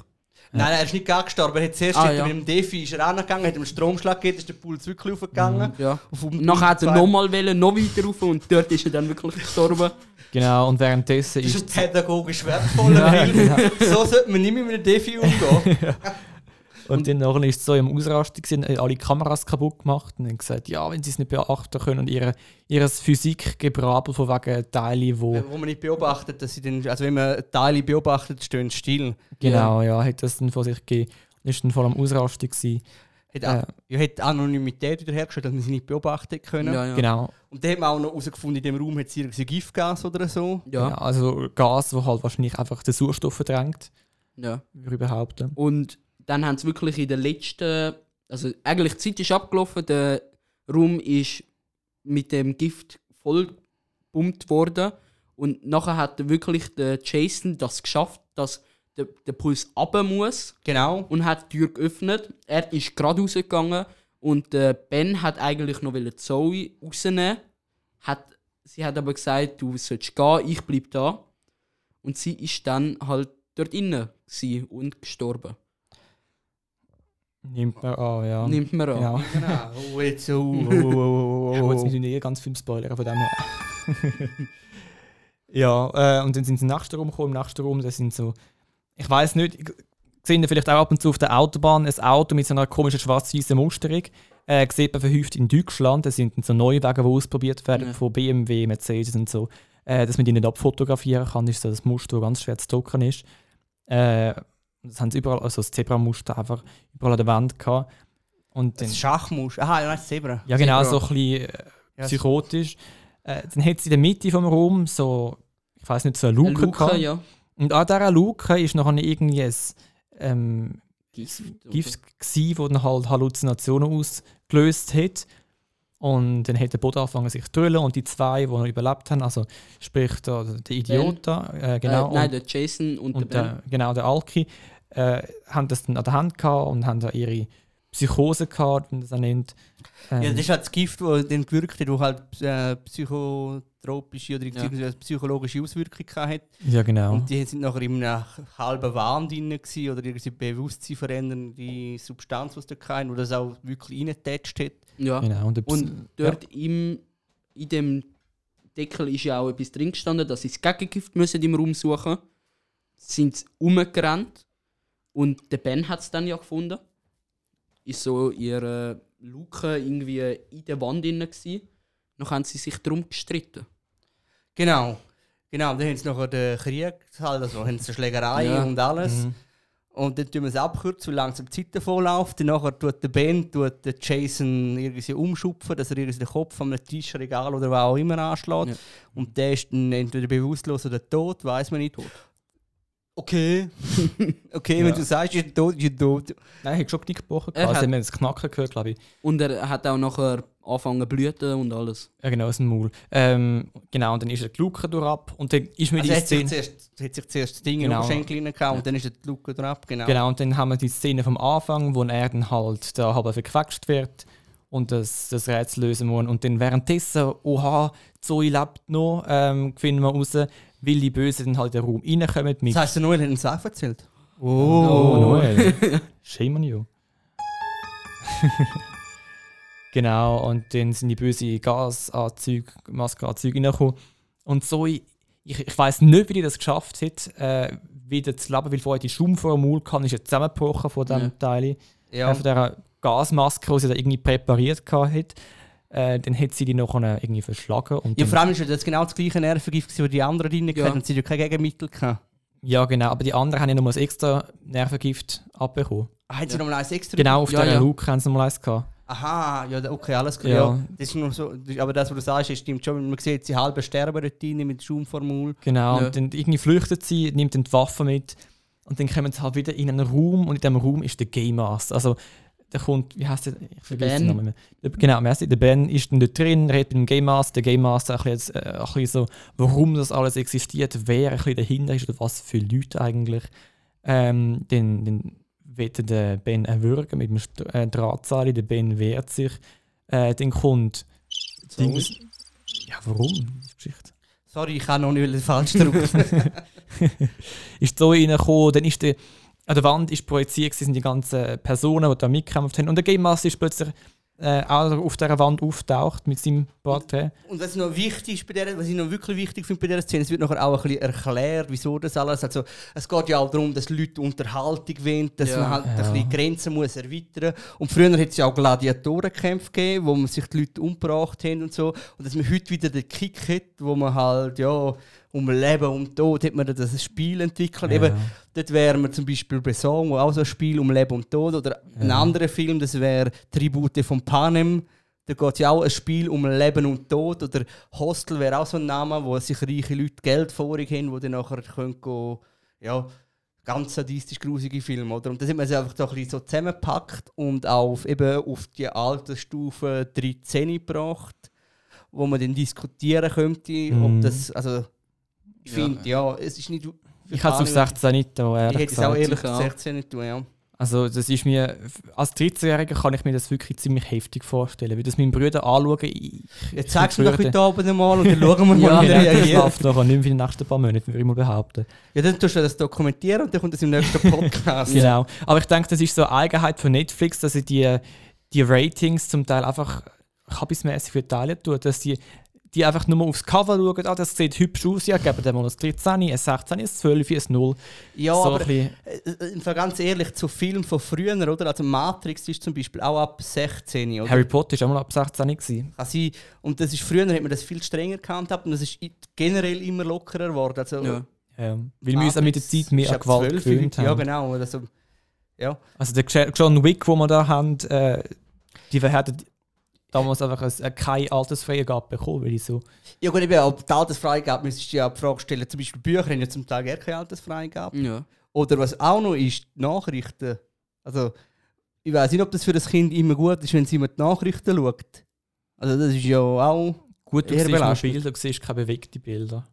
Nein, nein, er ist nicht gar gestorben. Er hat zuerst Ah, ja. mit dem Defi ist er angegangen, hat ihm einen Stromschlag gegeben, ist der Puls wirklich aufgegangen. Ja. Auf um- Nachher hat er nochmal wollen, noch weiter rauf und dort ist er dann wirklich gestorben. Genau, und währenddessen Das ist. ist pädagogisch wertvoll, Ja, genau. so sollte man nicht mit einem Defi umgehen. Und dann nachher ist es so im Ausrasten, gewesen, alle Kameras kaputt gemacht und haben gesagt, ja, wenn sie es nicht beachten können und ihre, ihres Physikgebrabbel von wegen Teile, wo. Wo man nicht beobachtet, dass sie dann, also wenn man Teile beobachtet, stehen still. Genau, ja, hat das dann vor sich gegeben. Ist dann voll am Ausrasten gewesen. Hat, auch- ja, hat Anonymität wiederhergestellt, dass man sie nicht beobachten können. Ja, ja. Genau. Und dann haben wir auch noch herausgefunden, in dem Raum hat es irgendwie Giftgas oder so. Ja. Ja. also Gas, wo halt wahrscheinlich einfach den Sauerstoff verdrängt, ja. würde ich behaupten. Und dann haben sie wirklich in der letzten, also eigentlich die Zeit ist abgelaufen, der Raum ist mit dem Gift voll gepumpt worden und nachher hat wirklich der Jason das geschafft, dass der, der Puls runter muss Genau. und hat die Tür geöffnet. Er ist gerade rausgegangen und der Ben hat eigentlich noch Zoe rausnehmen. Hat, sie hat aber gesagt, du sollst gehen, ich bleib da. Und sie ist dann halt dort innen gsi und gestorben. Nimmt man an, ja. Nimmt man an. Ja. Genau. Oh, jetzt so. Oh, oh, oh, Ich oh, wollte oh. jetzt nicht ganz viel spoilern von dem her. ja, äh, und dann sind sie im nächsten Raum gekommen. Im nächsten Raum, das sind so, ich weiß nicht, ich- sehen vielleicht auch ab und zu auf der Autobahn ein Auto mit so einer komischen schwarz-weißen Musterung. Äh, sieht man verhäuft in Deutschland. Das sind so neue Wege, die ausprobiert werden Ja. von BMW, Mercedes und so. Äh, dass man die nicht abfotografieren kann, ist so das Muster, das ganz schwer zu drucken ist. Äh, das haben sie überall, also das Zebramuster einfach überall an der Wand gehabt. Und dann, Das Schachmusch. Aha, ja, das Zebra. ja, genau, Zebra. so ein bisschen äh, psychotisch. Äh, dann hat sie in der Mitte vom Raum so, ich weiß nicht, so eine Eine Luke, Luke, gehabt. ja. Und an dieser Luke ist noch irgendwie ein ähm, Gift. Gift gsi, das dann halt Halluzinationen ausgelöst hat. Und dann hat der Boden angefangen sich zu drüllen und die zwei, die noch überlebt haben, also sprich der, der Idiot da, äh, genau, Äh, nein, der Jason und, und der der, genau der Alki, äh, haben das dann an der Hand gehabt und haben da ihre Psychose gehabt, wie man das auch nennt. Ähm, Ja, das ist halt das Gift, das dann gewirkt hat, das halt äh, psychotropische oder beziehungsweise psychologische Auswirkungen hat. ja, genau. Und die sind nachher in einem halben Wahn drin gewesen, oder irgendwie Bewusstsein verändernde Substanz, was da kein, wo das auch wirklich reingetatscht hat. Ja. genau. Und, Und dort im, in dem Deckel ist ja auch etwas drin gestanden, dass sie das Gegengift müssen im Raum suchen Sind sie umgerannt und der Ben hat es dann ja gefunden. Ist so ihre Luke irgendwie in der Wand drin gsi. noch haben sie sich darum gestritten. Genau. Genau, dann haben sie nachher den Krieg, halt, also haben sie eine Schlägerei Ja. und alles. Mhm. Und dann tun wir es abkürzen, weil langsam die Zeit davon läuft. Dann nachher tut der Ben tut den Jason irgendwie umschupfen, dass er irgendwie den Kopf an einem Tischregal oder wo auch immer anschlägt. Ja. Und der ist dann entweder bewusstlos oder tot, weiß man nicht. Okay. okay, Ja. wenn du sagst, ist er tot, ist er tot. Nein, ich habe schon Knick gebrochen. Er Also, hat- haben wir das Knacken gehört, glaube ich. Und er hat auch nachher angefangen zu blüten und alles. Ja, genau, aus dem Maul. Ähm, genau, und dann ist er die Luke durch ab. Und dann ist mir Also die hat sich, Szene. zuerst, hat sich zuerst das Ding in Genau. den Oberschenkel reingehauen und dann ist er die Luke drauf. Genau. Genau, und dann haben wir die Szene vom Anfang, wo er dann halt da halb verquetscht wird und das, das Rätsel lösen muss. Und dann währenddessen, oha, Zoe lebt noch, ähm, finden wir raus, weil die Bösen dann halt in den Raum reinkommen mit. Das heisst, der Noel hat einen Sache erzählt. Oh, Noel. Shame on you. genau, und dann sind die bösen Gasanzüge, Maskenanzüge reingekommen. Und so, ich, ich weiß nicht, wie die das geschafft hat, äh, wieder zu leben, weil vorher die Schaum vor dem Mund kann, ist ja zusammengebrochen von diesem Ja. Teil. Ja. Äh, von dieser Gasmaske, die sie da irgendwie präpariert hat. Äh, dann hat sie die noch irgendwie verschlagen. Und Ja, vor allem ist das genau das gleiche Nervengift, wie die anderen drin Ja. hatten und sie hatten ja kein Gegenmittel. Gehabt. ja, genau. Aber die anderen haben ja noch mal ein extra Nervengift abbekommen. Ah, haben sie Ja. noch mal eins extra? Genau, auf Ja, dieser ja. Luke haben sie noch mal eins gehabt. Aha, ja, da- okay, alles klar. Ja. Ja. Das ist nur so, aber das, was du sagst, stimmt schon. Man sieht sie halb sterben dort rein mit Schaumformul. Genau, Ja. und dann irgendwie flüchtet sie, nimmt dann die Waffe mit und dann kommen sie halt wieder in einen Raum und in diesem Raum ist der Game Master. Also der kommt, wie heißt der? Ich vergesse den Ben. Namen. Der, genau, merci, der Ben ist dann dort drin, redet mit dem Game Master, der Game Master ein bisschen, äh, ein bisschen so, warum das alles existiert, wer ein bisschen dahinter ist oder was für Leute eigentlich. Ähm, dann, dann wird der Ben erwürgen mit dem St äh, Drahtseil, der Ben wehrt sich. Äh, dann kommt Dings. Ja, warum? Geschichte. Sorry, ich habe noch nicht falsch drücken. ist so reingekommen, dann ist der, an der Wand ist projiziert sind die ganzen Personen, die da mitgekämpft haben. Und der Game Master ist plötzlich äh, auch auf dieser Wand auftaucht mit seinem Porträt. Und was noch wichtig ist bei der, was ich noch wirklich wichtig finde bei dieser Szene, es wird nachher auch ein bisschen erklärt, wieso das alles. Also es geht ja auch darum, dass Leute Unterhaltung wollen, dass Ja. man halt Ja. ein bisschen Grenzen muss erweitern. Und früher hat es ja auch Gladiatorenkämpfe gegeben, wo man sich die Leute umgebracht haben und so. Und dass man heute wieder den Kick hat, wo man halt ja um Leben und Tod hat man das Spiel entwickelt. Eben, Dort wären wir zum Beispiel bei Song, wo auch so ein Spiel um Leben und Tod. Oder ein Ja. anderer Film, das wäre Tribute von Panem. Da geht es ja auch ein Spiel um Leben und Tod. Oder Hostel wäre auch so ein Name, wo sich reiche Leute Geld vorig haben, die dann nachher können gehen, ja, ganz sadistisch grusige Filme. Oder? Und das hat man einfach so, ein bisschen so zusammengepackt und auf, eben auf die Altersstufe 13 gebracht, wo man dann diskutieren könnte, Mhm. ob das, also ich Ja. finde, ja, es ist nicht... Ich habe es auf 16 nicht da, Ich ehrlich hätte es auch ehrlich gesagt 16 nicht tun, ja. Also das ist mir, als 13-Jähriger kann ich mir das wirklich ziemlich heftig vorstellen. Weil das meinen Brüdern anschauen, ich, Jetzt sagst du mir doch heute Abend mal und dann schauen wir mal, ja, wie der ja, das reagiert. läuft nachher nicht mehr für die nächsten paar Monate, würde ich mal behaupten. Ja, dann tust du das dokumentieren und dann kommt das im nächsten Podcast. Genau. Aber ich denke, das ist so eine Eigenheit von Netflix, dass sie die, die Ratings zum Teil einfach kabismäßig verteilen tun. Dass die, die einfach nur aufs Cover schauen, ah, das sieht hübsch aus, ja, geben dem mal ein 13, ein 16, ein 12, ein 0. Ja, so aber ein bisschen, äh, äh, ganz ehrlich, zu Filmen von früher, oder? Also Matrix ist zum Beispiel auch ab 16, oder? Harry Potter war auch mal ab 16 gewesen. Kann sein. Und das ist, früher hat man das viel strenger gehandhabt und das ist generell immer lockerer geworden. Also, Ja. Ja, weil wir uns mit der Zeit mehr an Gewalt 12 gewöhnt Ja, haben. genau. Also, ja. Also der John Wick, den wir da haben, äh, die hatten damals einfach ein, äh, keine Altersfreigabe bekommen, weil ich so... ja gut, eben, ob die Altersfreigabe, müsstest du ja die Frage stellen, zum Beispiel Bücher haben ja zum Teil gar keine Altersfreigabe. Ja. Oder was auch noch ist, die Nachrichten. Also, ich weiß nicht, ob das für das Kind immer gut ist, wenn sie immer die Nachrichten schaut. Also, das ist ja auch. Gut, du Eher siehst nur. Bilder, du siehst keine bewegten Bilder.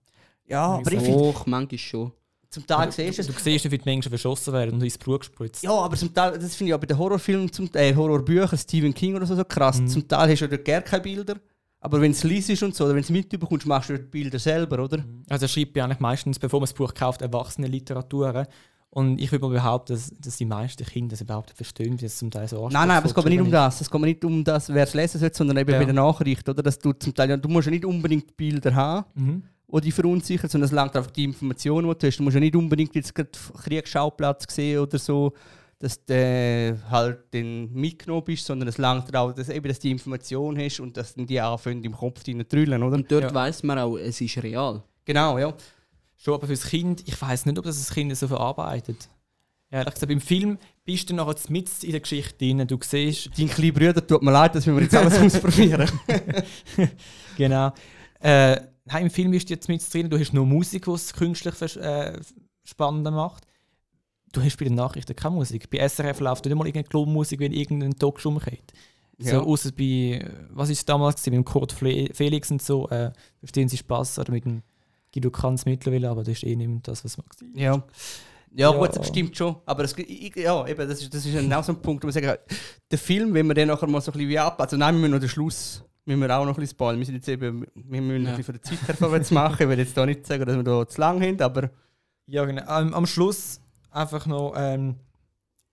Ja, aber ich finde, Och, manchmal schon. Zum Teil du, siehst du du es. siehst nicht, wie die Menschen verschossen werden und ins Blut gespritzt. Ja, aber zum Teil, das finde ich auch bei den Horrorfilmen, zum, äh, Horrorbüchern, Stephen King oder so, so krass. Mhm. Zum Teil hast du ja gar keine Bilder. Aber wenn es liest und so, oder wenn es mitbekommst, machst du die Bilder selber, oder? Also er schreibt ja eigentlich meistens, bevor man das Buch kauft, erwachsene Literaturen. Und ich würde mal behaupten, dass, dass die meisten Kinder das überhaupt verstehen, wie es zum Teil so Nein, nein, aber es geht mir nicht um das. Es geht mir nicht um das, wer es lesen soll, sondern eben Ja. bei den Nachrichten, oder? Dass du zum Teil, du musst ja nicht unbedingt Bilder haben. ist. Die dich verunsichern, sondern es langt einfach die Informationen, die du hast. Du musst ja nicht unbedingt jetzt gerade Kriegsschauplatz sehen oder so. dass du halt dann mitgenommen bist, sondern es langt auch, dass, eben, dass du die Information hast und dass dann die anfangen im Kopf zu trüllen, oder? Und dort Ja. weiß man auch, es ist real. Genau, ja. Schon, aber fürs Kind, ich weiß nicht, ob das das Kind so verarbeitet. Ehrlich gesagt, im Film bist du nachher mit in der Geschichte drin. Du siehst, Dein kleiner Bruder tut mir leid, dass wir jetzt alles ausprobieren. genau. Äh, nein, Im Film bist du jetzt mit drin, du hast nur Musik, die es künstlich äh, spannender macht. Du hast bei den Nachrichten keine Musik. Bei SRF läuft nicht mal irgendeine Klonmusik, wenn irgendein Talk umgeht. Ja. So, außer bei, was ist es damals gewesen, mit dem Kurt Felix und so, äh, verstehen sie Spaß oder mit dem Guido Kanz mittlerweile, aber das ist eh nicht mehr das, was man sieht. Ja. Ja, Ja. gut, das stimmt schon. Aber es, ja, eben, das ist, das ist genau so ein Punkt, wo man sagen der Film, wenn wir den nachher mal so ein bisschen wie ab, also nein, wir müssen noch den Schluss, müssen wir auch noch ein bisschen spoilern. Wir sind jetzt eben, wir müssen Ja. ein bisschen von der Zeit her vorwärts machen. Ich will jetzt da nicht sagen, dass wir da zu lang haben, aber Ja, genau. Am, am Schluss einfach noch ähm,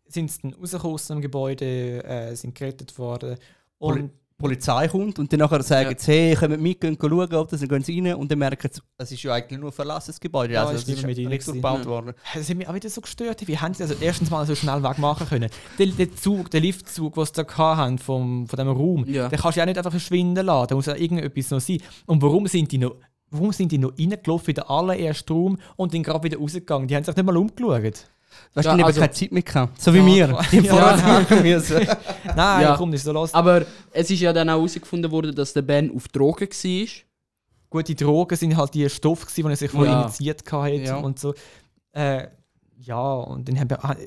sind sie dann rausgekommen aus dem Gebäude, äh, sind gerettet worden. Und die Polizei kommt und dann nachher sagen sie, hey, kommt mit, gehen schauen, ob das, dann gehen sie rein und dann merken sie, es ist ja eigentlich nur ein verlassenes Gebäude, Ja, also ist es ist mit ihnen nicht gewesen. gebaut worden. das hat mich auch wieder so gestört. Wie haben sie also erstens mal so schnell wegmachen können? Der, der Zug, der Liftzug, den sie da hatten, vom, von diesem Raum, Ja. den kannst du ja auch nicht einfach verschwinden lassen. Da muss ja irgendetwas noch sein. Und warum sind die noch, warum sind die noch reingelaufen in den allerersten Raum und dann gerade wieder rausgegangen? Die haben sich nicht mal umgeschaut. Weißt du, Ja, haben also- keine Zeit mehr gehabt. So wie Ja, wir. Die Ja, machen müssen. Nein, Ja. komm, ist so los. Aber es ist ja dann auch herausgefunden worden, dass der Ben auf Drogen war. Gut, die Drogen sind halt die Stoffe, die er sich vorher Ja. initiiert hatte Ja. und so. Äh, ja, und dann haben wir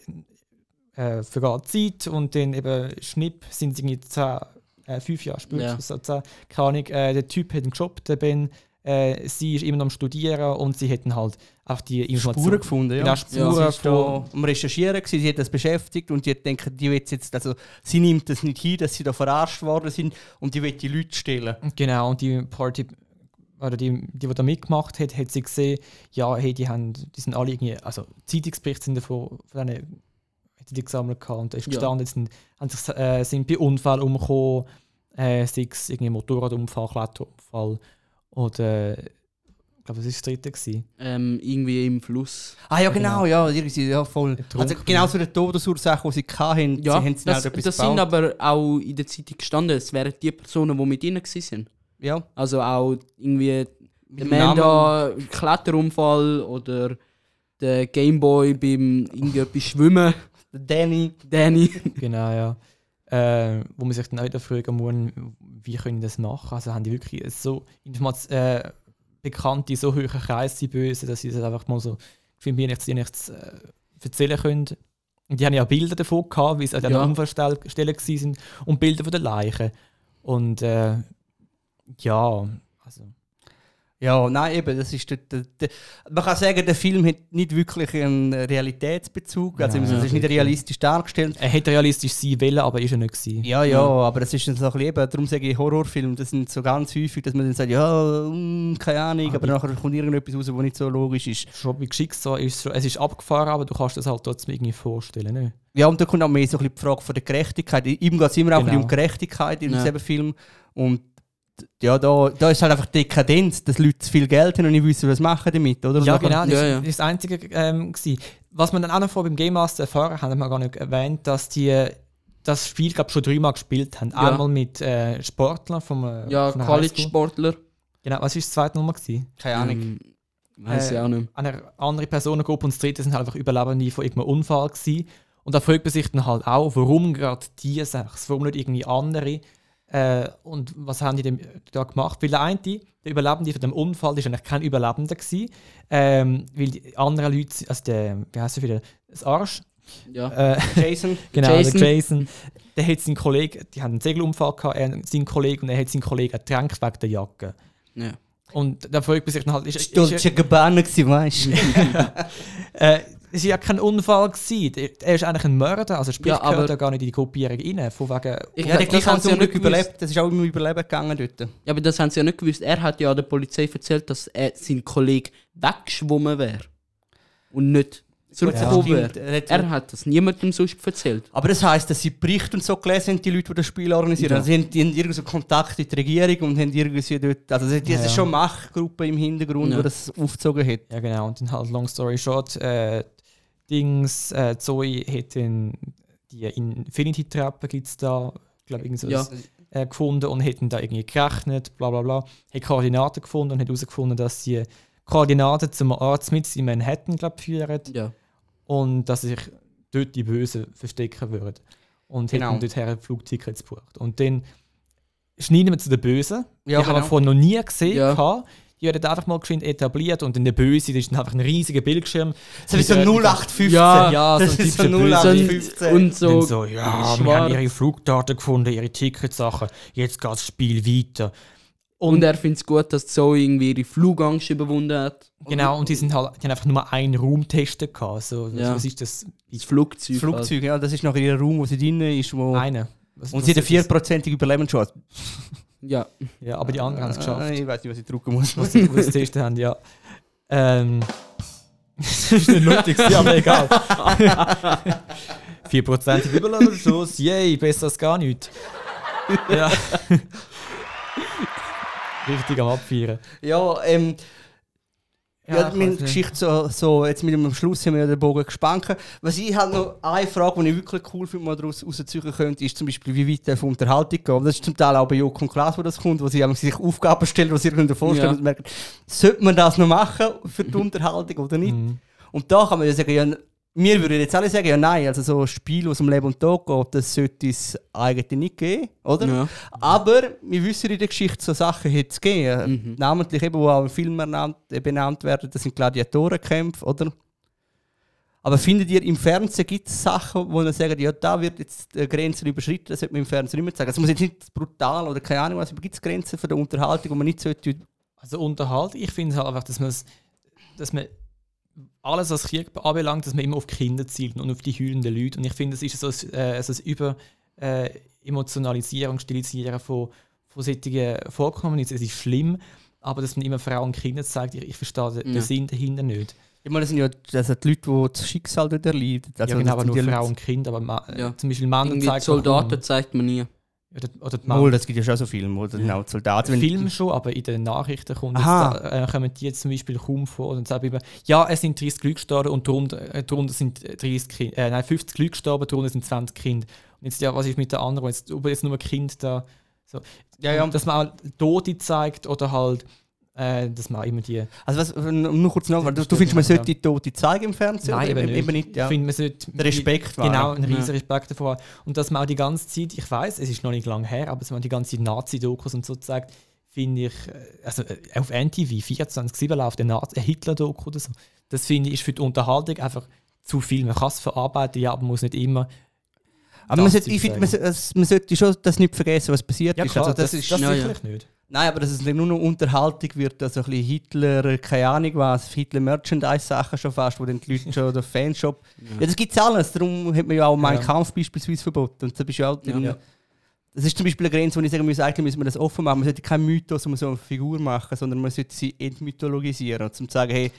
äh, vergeht Zeit und dann eben Schnipp sind sie irgendwie zehn, äh, fünf Jahre später, Ja. so zehn, keine Ahnung, äh, der Typ hat einen Job, der Ben, äh, sie ist immer noch am Studieren und sie hätten halt auch die Informationen. Spuren gefunden, ja. Genau, Sie Spuren ist da von, am Recherchieren, gewesen, sie hat das beschäftigt und die hat gedacht, die will jetzt, also sie nimmt das nicht hin, dass sie da verarscht worden sind und die will die Leute stellen. Genau, und die Party, oder die, die, die da mitgemacht hat, hat sie gesehen, ja, hey, die, haben, die sind alle irgendwie, also Zeitungsberichte sind davon, von denen, hat die gesammelt gehabt und da ist Ja. gestanden, sind, haben sich, äh, sind bei Unfällen umgekommen, äh, sei es irgendwie Motorradunfall, Kletterunfall oder, ich glaube, das war das dritte. Gewesen. Ähm, irgendwie im Fluss. Ah ja, Genau. genau, ja, irgendwie, ja voll. Also genau so die Todesursache, die sie hatten, Ja, sie haben sie das, etwas das sind aber auch in der Zeitung gestanden. Es wären die Personen, die mit ihnen waren. Ja, Also auch irgendwie der. Manda Kletterunfall oder der Gameboy beim irgendetwas Schwimmen. Der Danny. Danny. Genau, ja. Äh, wo man sich dann auch wieder fragen muss, wie können die das machen? Also haben die wirklich so äh, bekannte, so hohe Kreise, die Bösen, dass sie das einfach mal so für mich nichts, nichts äh, erzählen können. Und die haben ja Bilder davon gehabt, wie sie an Ja. der Unfallstelle waren und Bilder von den Leichen. Und äh, ja, also Ja, nein, eben, das ist der, der, der, man kann sagen, der Film hat nicht wirklich einen Realitätsbezug, also Nein, es ist nicht realistisch dargestellt. er hätte realistisch sein wollen, aber ist er nicht gewesen. Ja, ja, Ja. aber das ist so ein bisschen, eben, darum sage ich Horrorfilm, das sind so ganz häufig, dass man dann sagt, ja, mm, keine Ahnung, Aber aber nachher kommt irgendetwas raus, was nicht so logisch ist. Schon bei Schicksal ist es es ist abgefahren, aber du kannst das halt trotzdem irgendwie vorstellen. Ne? Ja, und da kommt auch mehr so ein bisschen die Frage von der Gerechtigkeit. Ihm geht es immer auch Genau. um Gerechtigkeit in Ja. diesem Film. Und ja, da, da ist halt einfach Dekadenz, dass Leute zu viel Geld haben und nicht wissen, was sie machen damit, oder? Und Ja, genau, das Ja, war ja. das Einzige. Ähm, gewesen. Was man dann auch noch vor beim Game Master erfahren haben, haben wir gar nicht erwähnt, dass die das Spiel glaub, schon dreimal gespielt haben. Ja. Einmal mit äh, Sportlern vom, äh, Ja. College-Sportler. Genau, was war das zweite Nummer? Gewesen? Keine Ahnung. Ähm, Weiß Äh, ich auch nicht. Eine andere Personengruppe und das dritte sind halt einfach Überlebende von irgendeinem Unfall gewesen. Und da fragt man sich dann halt auch, warum gerade die sechs, warum nicht irgendwie andere? Äh, und was haben die denn da gemacht? Weil der eine, der Überlebende von dem Unfall, ist eigentlich kein Überlebender gewesen, ähm, weil die anderen Leute, also der, wie heißt er wieder, das Arsch, Ja. äh, Jason. genau, Jason. der Jason, der hat seinen Kollegen, die haben einen Segelunfall gehabt, er, sein Kollege, und er hat seinen Kollegen ertränkt wegen der Jacke. ja. Und da fragt man sich dann halt, ist, ist, Dolce Gabbana gewesen, weißt du? Äh, es war ja kein Unfall. Gewesen. Er ist eigentlich ein Mörder, also sprich, Ja, aber- gehört ja gar nicht in die Gruppierung rein. Von wegen, Ich Ja, das haben hat sie ja nicht überlebt. Das ist auch immer Überleben gegangen dort. Ja, aber das haben sie ja nicht gewusst. Er hat ja der Polizei erzählt, dass er sein Kollege weggeschwommen wäre. Und nicht zurückgekommen Ja. wäre. Er hat- Er das niemandem sonst erzählt. Aber das heisst, dass sie Berichte und so gelesen haben, die Leute, die das Spiel organisieren. Ja. Also sie haben, die haben irgendwie so Kontakt mit der Regierung und haben irgendwie dort. Also es Ja, ist ja. schon Machtgruppe im Hintergrund, Ja. die das aufgezogen hat. ja, genau. Und dann halt, long story short, äh, Dings, äh, Zoe hat dann die Infinity-Treppe gibt's da, glaube ich, Ja. äh, gefunden und hätten da irgendwie gerechnet, bla bla bla. Hat Koordinaten gefunden und hat herausgefunden, dass die Koordinaten zum Arzt mit in Manhattan, glaube führen Ja. und dass sich dort die Bösen verstecken würden. Und Genau. hätten dorthin Flugtickets gebucht. Und dann schneiden wir zu den Bösen. Ja, die haben wir genau. vorher noch nie gesehen. Ja. gehabt. Die werden einfach mal geschwind etabliert und dann der Böse, das ist dann einfach ein riesiger Bildschirm. Das ist so Mit, äh, 0815. Ja, ja, so das ein ist so typischer Böse. 0815. Und Und so, so, ja, wir schwarz. haben ihre Flugdaten gefunden, ihre Ticketsachen, jetzt geht das Spiel weiter. und er findet es gut, dass Zoe irgendwie ihre Flugangst überwunden hat. Genau, und die, sind halt, die haben einfach nur einen Raum getestet. gehabt. So, Ja. Was ist das? Das Flugzeug. Das Flugzeug, ja, das ist noch ihr Raum, wo sie drin ist. Wo Einer. Was, und was sie hat eine vierprozentige Überlebenschance. Ja. Ja, aber die anderen haben es geschafft. Äh, Ich weiß nicht, was ich drücken muss. was sie was sie getestet haben, ja. Ähm. das ist nicht nötig, aber egal. 4% Überlebensschuss, yay, besser als gar nichts. Ja. Richtig am Abfeiern. Ja, ähm, ja, ich meine. Geschichte so, so, jetzt mit dem Schluss haben wir ja den Bogen gespannt. Was ich halt noch eine Frage, die ich wirklich cool finde, mal daraus rausziehen könnte, ist zum Beispiel, wie weit von Unterhaltung geht. Das ist zum Teil auch bei Joko und Klaas, wo das kommt, wo sie sich Aufgaben stellen, die sie sich vorstellen Ja. und merken, sollte man das noch machen für die Unterhaltung oder nicht? Mhm. Und da kann man ja sagen, ja, wir würden jetzt alle sagen, ja nein, also so ein Spiel aus dem Leben und Tod geht, das sollte es eigentlich nicht geben, oder? Ja. Aber wir wissen in der Geschichte, so Sachen hat es gegeben. Mhm. Namentlich eben, wo auch im Film äh, benannt werden, das sind Gladiatorenkämpfe, oder? Aber findet ihr, im Fernsehen gibt es Sachen, wo man sagt, ja, da wird jetzt die Grenze überschritten, das sollte man im Fernsehen nicht mehr sagen. Es muss jetzt nicht brutal oder keine Ahnung was, aber gibt es Grenzen für die Unterhaltung, die man nicht sollte... Also Unterhaltung, ich finde halt einfach, dass, dass man alles, was Krieg anbelangt, dass man immer auf die Kinder zielt und auf die heulenden Leute. Und ich finde, es ist so ein, äh, so ein Über äh, Emotionalisieren und Stilisieren von, von solchen Vorkommnissen. Es ist schlimm, aber dass man immer Frauen und Kinder zeigt, ich, ich verstehe den, den Ja. Sinn dahinter nicht. Ich meine, das sind ja das sind die Leute, die das Schicksal dort erleiden. Also, ja, genau, aber nur Frauen und Kinder, aber ma, Ja. zum Beispiel Männer zeigt man Soldaten kaum. zeigt man nie. Oder, oder die Mal, das gibt ja schon so Filme, auch die Soldaten... wenn- Film schon, aber in den Nachrichten kommt da, äh, kommen die jetzt zum Beispiel kaum vor und sagen eben, ja, es sind 30 Leute gestorben und darunter, äh, darunter sind 30 Kinder, äh, nein, 50 Leute gestorben, darunter sind 20 Kinder. Und jetzt, ja, was ist mit den anderen, jetzt, ob jetzt nur Kind da, so. Ja, ja. Dass man auch Tote zeigt oder halt, äh, dass man immer die, Also was, um nur kurz noch, du, du findest, man sollte die Tote zeigen im Fernsehen? Nein, oder? eben nicht. ja. ich finde, man sollte Der Respekt Genau, wahren. einen riesen Ja. Respekt davor. haben. Und dass man auch die ganze Zeit, ich weiß, es ist noch nicht lange her, aber dass man die ganze Nazi-Dokus und so zeigt, finde ich, äh, also äh, auf NTV 24-7 läuft eine, Hitler-Doku oder so. Das finde ich ist für die Unterhaltung einfach zu viel. Man kann es verarbeiten, ja, aber man muss nicht immer. Aber man sollte, ich finde, sagen. man, sollte- man sollte schon das nicht vergessen, was passiert Ja, ist. klar, Also das, das, ist das ja, ja. sicherlich nicht. Nein, aber dass es nicht nur noch Unterhaltung wird, also ein bisschen Hitler, keine Ahnung was, Hitler-Merchandise-Sachen schon fast, wo dann die Leute schon den Fanshop. Ja, das gibt es alles. Darum hat man ja auch Mein Ja. Kampf beispielsweise verboten. Und da bist du drin. Ja. Das ist zum Beispiel eine Grenze, wo ich sagen muss, eigentlich müssen wir das offen machen. Man sollte keinen Mythos um so eine Figur machen, sondern man sollte sie entmythologisieren. Und zum zu sagen, hey,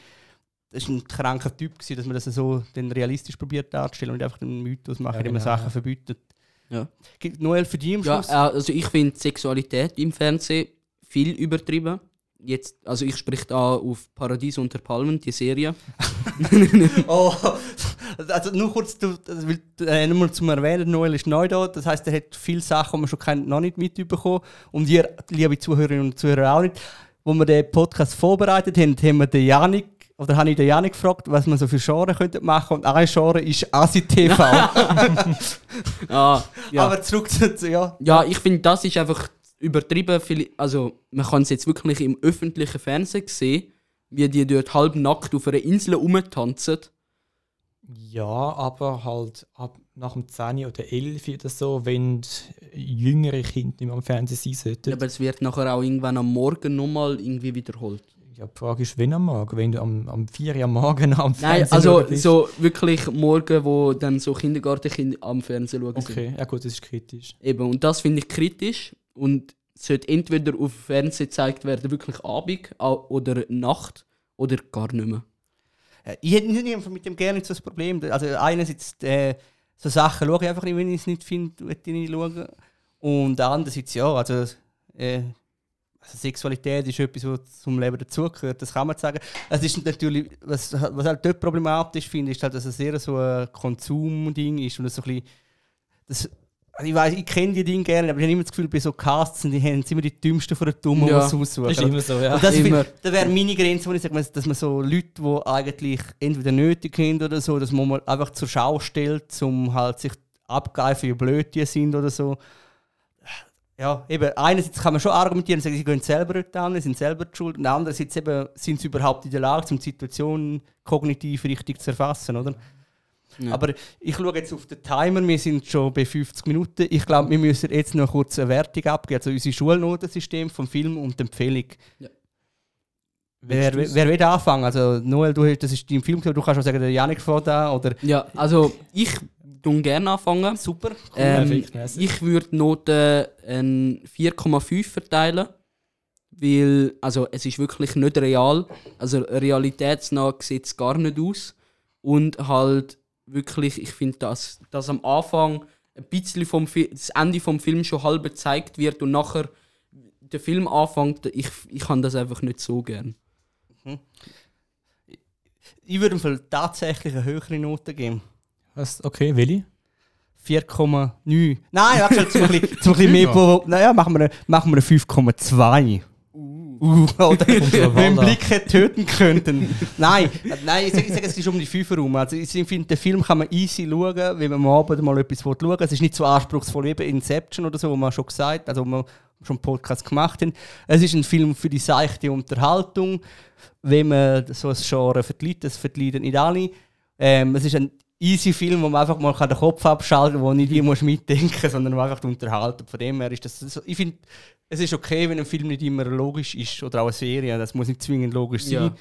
das war ein kranker Typ, gewesen, dass man das so dann realistisch probiert darzustellen und nicht einfach einen Mythos machen, Ja, indem man genau, Sachen ja. verbietet. Ja. Gibt Noel für dich am Ja, Schluss? äh, also ich finde Sexualität im Fernsehen viel übertrieben. Jetzt, also ich spreche da auf Paradies unter Palmen, die Serie. Oh, also nur kurz, du, äh, nur mal zum Erwähnen, Noel ist neu da, das heißt, er hat viele Sachen, die man schon kennt, noch nicht mitbekommen und ihr, liebe Zuhörerinnen und Zuhörer, auch nicht. Wo wir den Podcast vorbereitet haben, haben wir den Janik, oder habe ich den Janik gefragt, was man so für Genre könnte machen und ein Genre ist ASI-TV. Ah, ja. Aber zurück zu, ja. Ja, ich finde, das ist einfach übertrieben. Viel, also, man kann es jetzt wirklich im öffentlichen Fernsehen sehen, wie die dort halbnackt auf einer Insel rumtanzen. Ja, aber halt ab nach dem 10 oder 11 oder so, wenn jüngere Kinder nicht mehr am Fernsehen sein sollten. Aber es wird nachher auch irgendwann am Morgen nochmal irgendwie wiederholt. Ja, die Frage ist, wenn am Morgen? Wenn du am, am 4 Uhr am Morgen am Nein, Fernsehen also schauen bist? so wirklich morgen, wo dann so Kindergartenkinder am Fernsehen schauen. sind. Okay, ja gut, das ist kritisch. Eben, und das finde ich kritisch und sollte entweder auf Fernsehen gezeigt werden, wirklich Abend oder Nacht oder gar nicht mehr. Äh, Ich hätte nicht mit dem gerne so das Problem. Also einerseits äh, so Sachen schaue ich einfach nicht, wenn ich es nicht finde, möchte ich nicht schauen. Und andererseits ja, also äh, also Sexualität ist etwas, was zum Leben dazugehört, das kann man sagen. Es ist natürlich, was, was halt dort problematisch finde, ist halt, dass es sehr so ein Konsumding ist und so ein bisschen, das, also ich weiß, ich kenne die Dinge gerne, aber ich habe immer das Gefühl, bei so Casts die haben immer die dümmsten von den Dummen, Ja. die es aussuchen. Ist immer so, ja. Und das, Immer. das wäre meine Grenze, wo ich sage, dass man so Leute, die eigentlich entweder nötig sind oder so, dass man mal einfach zur Schau stellt, um halt sich abgreifen, wie blöd die sind oder so. Ja, eben, einerseits kann man schon argumentieren und sagen, sie gehen selber sie sind selber die schuld. Und andererseits eben, sind sie überhaupt in der Lage, um die Situation kognitiv richtig zu erfassen, oder? Ja. Aber ich schaue jetzt auf den Timer, wir sind schon bei 50 Minuten. Ich glaube, wir müssen jetzt noch kurz eine Wertung abgeben, also unser Schulnotensystem vom Film und die Empfehlung. Ja. Wer, wer will anfangen? Also Noel, du, hast- das ist dein Film, du kannst auch sagen, der Janik vor da oder Ja, also ich tue gerne anfangen. super. Ähm, Perfekt, merci. ich würde Note ein 4,5 verteilen. Weil, also es ist wirklich nicht real. Also realitätsnah sieht es gar nicht aus. Und halt wirklich, ich finde, dass, dass am Anfang ein bisschen vom Fi das Ende vom Film schon halb gezeigt wird und nachher der Film anfängt, ich, ich kann das einfach nicht so gern. Ich würde ihm tatsächlich eine höhere Note geben. Was? Okay, Willi? 4,9. Nein, schon, zum ein bisschen, zum ein bisschen mehr. Pro- Naja, machen wir eine, machen wir eine 5,2. Uh, oder wenn. Blicke töten könnten. nein, nein, ich sage, es ist um die 5 herum. Also ich finde, den Film kann man easy schauen, wenn man am Abend mal etwas schauen will. Es ist nicht so anspruchsvoll wie eben Inception oder so, wo man schon gesagt also wo wir schon einen Podcast gemacht haben. Es ist ein Film für die seichte Unterhaltung. Wenn man so ein Genre verliert, das verlieren nicht alle. Ähm, es ist ein easy Film, wo man einfach mal den Kopf abschalten kann, wo nicht muss mitdenken sondern einfach unterhalten. Von dem her ist das, so- ich finde, es ist okay, wenn ein Film nicht immer logisch ist oder auch eine Serie. Das muss nicht zwingend logisch sein. Ja.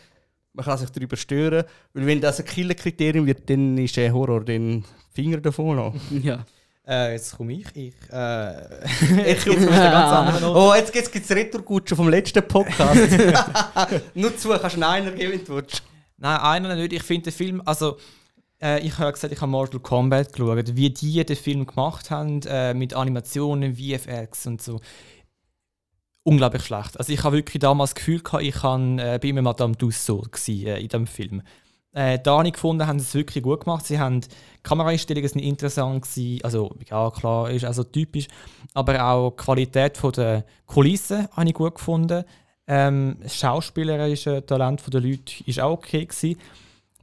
Man kann sich darüber stören. Weil wenn das ein Killerkriterium wird, dann ist der Horror den Finger davon lassen. Ja. Äh, jetzt komme ich. Ich, äh, ich komme mit einer ganz anderen Note. Oh, jetzt gibt es Retourkutsche vom letzten Podcast. Nur zu, kannst du einen geben, wenn du willst. Nein, einer nicht. Ich finde den Film, also äh, ich habe gesagt, ich habe Mortal Kombat geschaut, wie die den Film gemacht haben, äh, mit Animationen, VFX und so. Unglaublich schlecht. Also ich habe wirklich damals das Gefühl gehabt, ich kann, äh, bin mit Madame Tussaud gsi, äh, in diesem Film. Äh, da habe ich gefunden, haben sie es wirklich gut gemacht. Sie haben die Kameraeinstellungen sind interessant gewesen. Also ja klar, ist also typisch, aber auch die Qualität der Kulissen habe ich gut gefunden. Ähm, das schauspielerische Talent der Leute ist auch okay gewesen.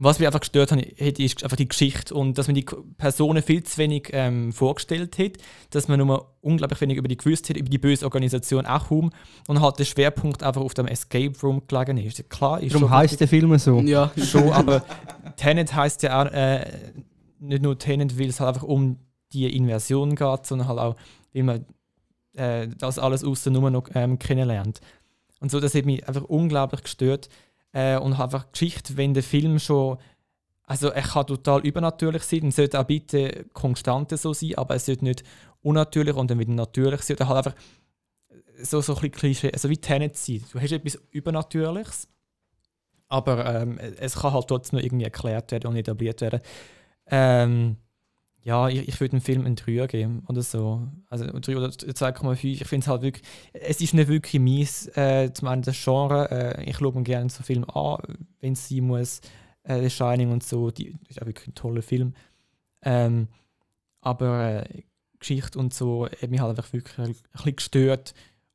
Was mich einfach gestört hat, ist einfach die Geschichte und dass man die Personen viel zu wenig ähm, vorgestellt hat, dass man nur unglaublich wenig über die gewusst hat, über die böse Organisation auch kaum und halt der Schwerpunkt einfach auf dem Escape Room gelegen ist. Klar, ist Darum schon heisst der Film so. Ja. schon, aber Tenet heißt ja auch äh, nicht nur Tenet, weil es halt einfach um die Inversion geht, sondern halt auch, weil man äh, das alles außen nur noch ähm, kennenlernt. Und so, das hat mich einfach unglaublich gestört. Äh, und einfach Geschichte, wenn der Film schon. Also, er kann total übernatürlich sein, dann sollte auch bitte konstant so sein, aber es sollte nicht unnatürlich und dann wieder natürlich sein. Oder halt einfach so, so ein bisschen Klischee, also wie Tenet sein. Du hast etwas Übernatürliches, aber ähm, es kann halt trotzdem irgendwie erklärt werden und etabliert werden. Ähm, ja, ich, ich würde dem Film einen 3 geben oder so. Also ein 3 oder 2,5. Ich finde es halt wirklich, es ist nicht wirklich mies, äh, zum einen das Genre. Äh, ich schaue mir gerne so Filme an, wenn es sein muss. Äh, The Shining und so, die ist auch wirklich ein toller Film. Ähm, aber äh, Geschichte und so hat mich halt einfach wirklich ein bisschen gestört.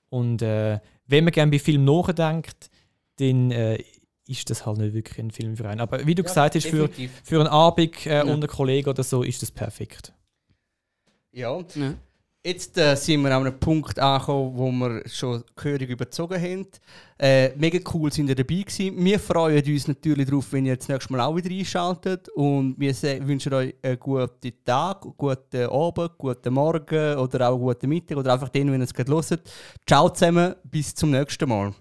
Und äh, wenn man gerne bei Filmen nachdenkt, dann äh, ist das halt nicht wirklich ein Film für einen. Aber wie du gesagt hast, für, für einen Abend äh, unter Kollegen oder so ist das perfekt. Ja. Ja. Jetzt äh, sind wir an einem Punkt angekommen, wo wir schon gehörig überzogen haben. Äh, mega cool sind ihr dabei gewesen. Wir freuen uns natürlich darauf, wenn ihr das nächste Mal auch wieder einschaltet. Und wir wünschen euch einen guten Tag, guten Abend, guten Morgen oder auch einen guten Mittag oder einfach den, wenn ihr es gerade hört. Ciao zusammen, bis zum nächsten Mal.